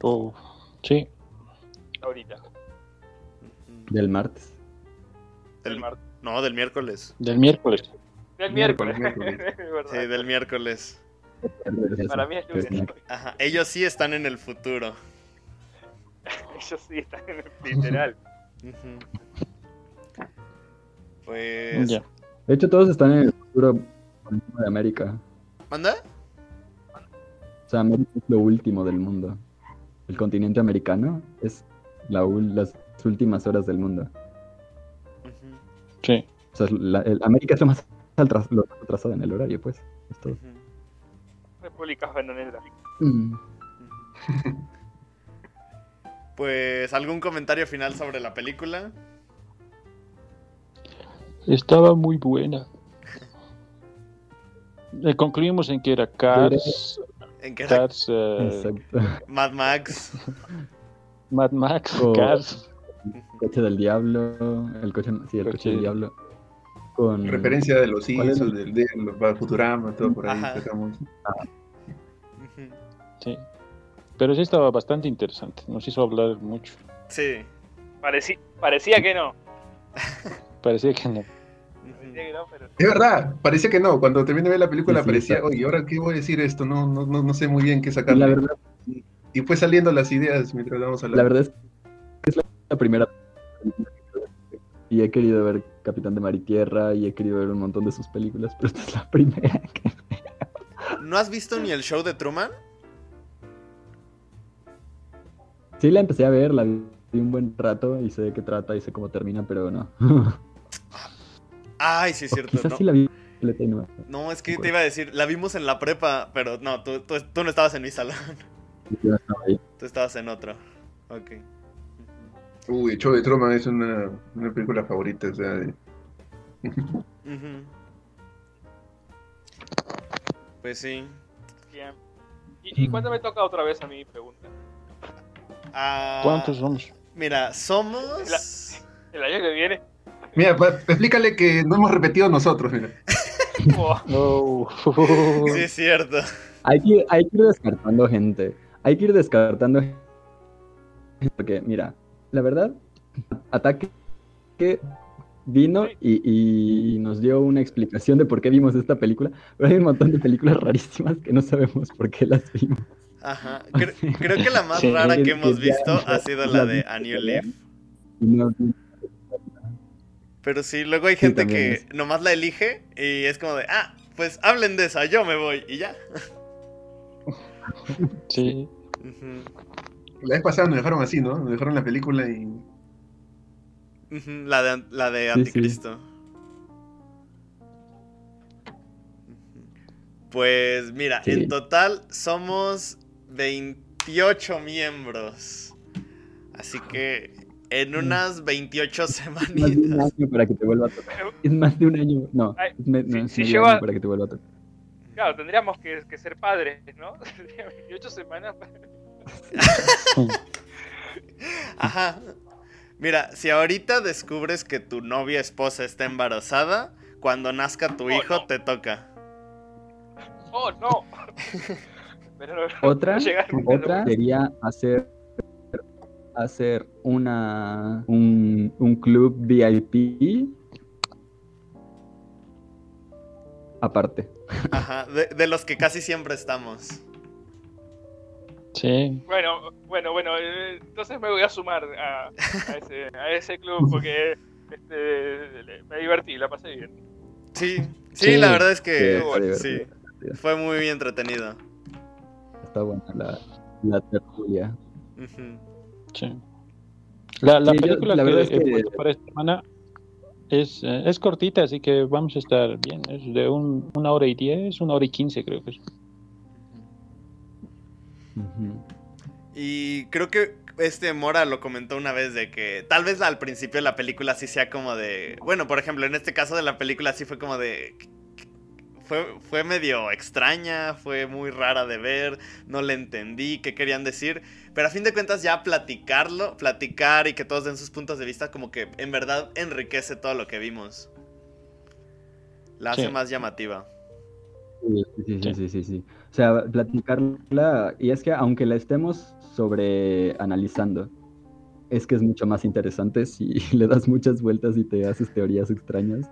oh, sí. ahorita. Del martes. Del martes. No, del miércoles. Del miércoles. Del Miércoles. *laughs* Sí, del miércoles. Para mí es lunes. Ajá. Ellos sí están en el futuro. *laughs* Ellos sí están en el literal. Pues. Ya. De hecho, todos están en el futuro de América. ¿Manda? O sea, América es lo último del mundo. El continente americano es la ul- las últimas horas del mundo. Sí. O sea, la- el- América es lo más atras- lo más atrasado en el horario, pues. Es todo. República Bananera. Mm. *laughs* Pues, ¿algún comentario final sobre la película? Estaba muy buena. Eh, concluimos en que era Cars, ¿En qué era? Cars, Exacto. Mad Max. Mad Max, Oh. Cars. Coche del diablo. El coche, sí, el coche, Coche. del diablo. Con Referencia de los ¿Cuál es Simpsons, del, de los Futurama, todo por ahí. Ujú. Sí. Pero sí estaba bastante interesante. Nos hizo hablar mucho. Sí. Parecía que no. Parecía que no. Parecía que no, pero Es verdad, parecía que no. Cuando terminé de ver la película Sí, sí, parecía, está. oye, ¿ahora qué voy a decir esto? No, no, no, no sé muy bien qué sacar. la verdad, Y fue saliendo las ideas mientras vamos hablando. la verdad es que es la, la primera y he querido ver Capitán de Mar y Tierra y he querido ver un montón de sus películas, pero esta es la primera que ¿No has visto ni el show de Truman? sí la empecé a ver, la vi un buen rato y sé de qué trata y sé cómo termina, pero no. *laughs* Ay, sí, es O cierto. quizás No, sí la vi no es que te iba a decir, la vimos en la prepa, pero no, tú, tú, tú no estabas en mi salón. yo estaba ahí. Tú estabas en otro. Ok. Uy, el show de Truman es una, una película favorita. O sea, de-. Pues sí. bien. ¿Y, y cuándo me toca otra vez a mí? Pregunta. Ah, ¿Cuántos somos? Mira, somos. ¿El año que viene? Mira, pa- explícale que no hemos repetido nosotros, mira. *laughs* Oh, Oh. Sí, es cierto. Hay que, hay que ir descartando gente. Hay que ir descartando gente. Porque, mira, la verdad, Ataque que vino y, y nos dio una explicación de por qué vimos esta película, pero hay un montón de películas rarísimas que no sabemos por qué las vimos. Ajá. *laughs* Cre- creo que la más Sí. rara que Que hemos ya- visto ha sido la de A New Leaf. No- Pero sí, luego hay gente que es. nomás la elige y es como de, ah, pues hablen de esa, yo me voy y ya. Sí. Ujú, La vez pasada nos dejaron así, ¿no? Nos dejaron la película y. La de, la de Sí, sí. Anticristo. Ujú. Pues mira, Sí. en total somos 28 miembros. Así que en unas 28 Es más de un semanitas. año para que te vuelva a tocar. Es más de un año. No, Ay, es, me- si- no, es si lleva- año para que te vuelva a tocar. Claro, tendríamos que, que ser padres, ¿no? *laughs* 28 semanas. *laughs* Ajá. Mira, si ahorita descubres que tu novia esposa está embarazada, cuando nazca tu Oh, hijo no. te toca. ¡Oh, no! *laughs* Pero no- Otra, otra sería hacer hacer una un, un club VIP aparte. Ajá, de, de los que casi siempre estamos. Sí. Bueno, bueno, bueno, eh, entonces me voy a sumar a, a ese, a ese club porque este, me divertí, la pasé bien. Sí, sí, Sí, la verdad es Sí, que sí, fue muy entretenido. Está buena la, la tertulia. Sí. La, la Sí, yo- película la que es he que- puesto para esta semana es, eh, es cortita, así que vamos a estar bien. Es de un- una hora y diez, una hora y quince creo que es. Y creo que este Mora lo comentó una vez de que tal vez al principio de la película sí sea como de... Bueno, por ejemplo, en este caso de la película sí fue como de... Fue, fue medio extraña, fue muy rara de ver, no le entendí qué querían decir, pero a fin de cuentas ya platicarlo, platicar y que todos den sus puntos de vista como que en verdad enriquece todo lo que vimos. La hace Sí. más llamativa. Sí, sí, sí, sí, sí, sí, sí. O sea, platicarla, y es que aunque la estemos sobre analizando, es que es mucho más interesante *laughs* si le das muchas vueltas y te haces teorías extrañas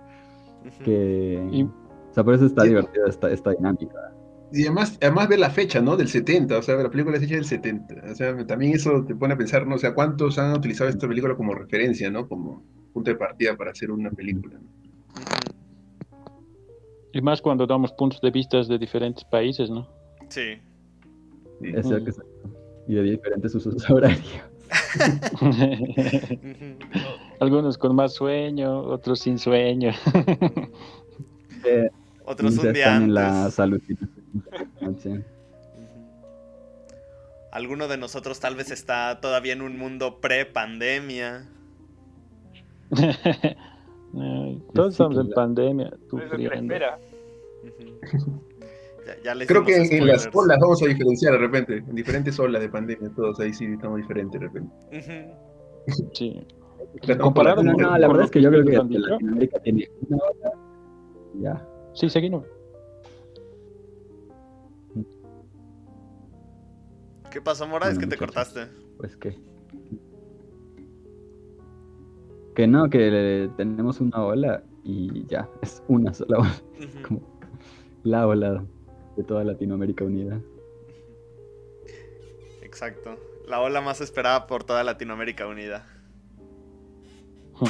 que... Y- O sea, por eso está divertida esta, esta dinámica. Y además, además ver la fecha, ¿no? Del 70, o sea, la película es hecha del 70. O sea, también eso te pone a pensar, ¿no? O sea, ¿cuántos han utilizado esta película como referencia, ¿no? Como punto de partida para hacer una película. ¿no? Y más cuando damos puntos de vista de diferentes países, ¿no? Sí. Sí. Exacto, Mm. exacto. Y de diferentes usos horarios. *laughs* Algunos con más sueño, otros sin sueño. *laughs* Eh, Otros un día están antes. en la. Ujú. Alguno de nosotros tal vez está todavía en un mundo pre-pandemia. *laughs* Ay, Todos estamos en pandemia, Es lo que le sufriendo. espera. Ujú. Ya, Creo que en, en las olas vamos a diferenciar de repente. En diferentes olas de pandemia, todos ahí sí estamos diferentes de repente. Sí. No, no, la verdad es que yo creo que. Latinoamérica tiene una Ya. Sí, seguimos. ¿Qué pasó, Mora? es que te cortaste. Pues que. Que no, que le- tenemos una ola y ya, es una sola ola, *laughs* como la ola de toda Latinoamérica unida. Exacto. La ola más esperada por toda Latinoamérica unida. Huh.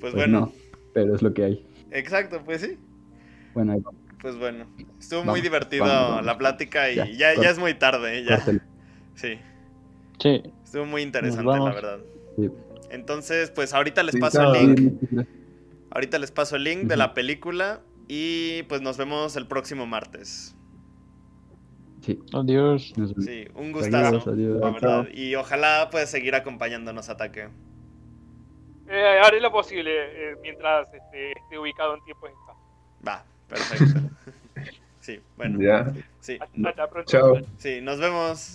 Pues, Pues bueno, no, pero es lo que hay. exacto, pues sí. Bueno, ahí vamos, Pues bueno, estuvo muy divertido vamos, vamos. la plática y Ya, ya, ya, es muy tarde, ya. córtale. Sí, Sí. Estuvo muy interesante, la verdad. Sí. Entonces, pues ahorita les paso el link. Ahorita les paso el link de la película y pues nos vemos el próximo martes. Sí, Adiós. Sí, un Adiós, gustazo, adiós. la verdad. Y ojalá puedas seguir acompañándonos, Ataque. Eh, haré lo posible eh, mientras este, esté ubicado en tiempo espacio. Va, perfecto. *laughs* Sí, bueno, Ya. sí, Hasta, hasta pronto. Chao. sí, nos vemos.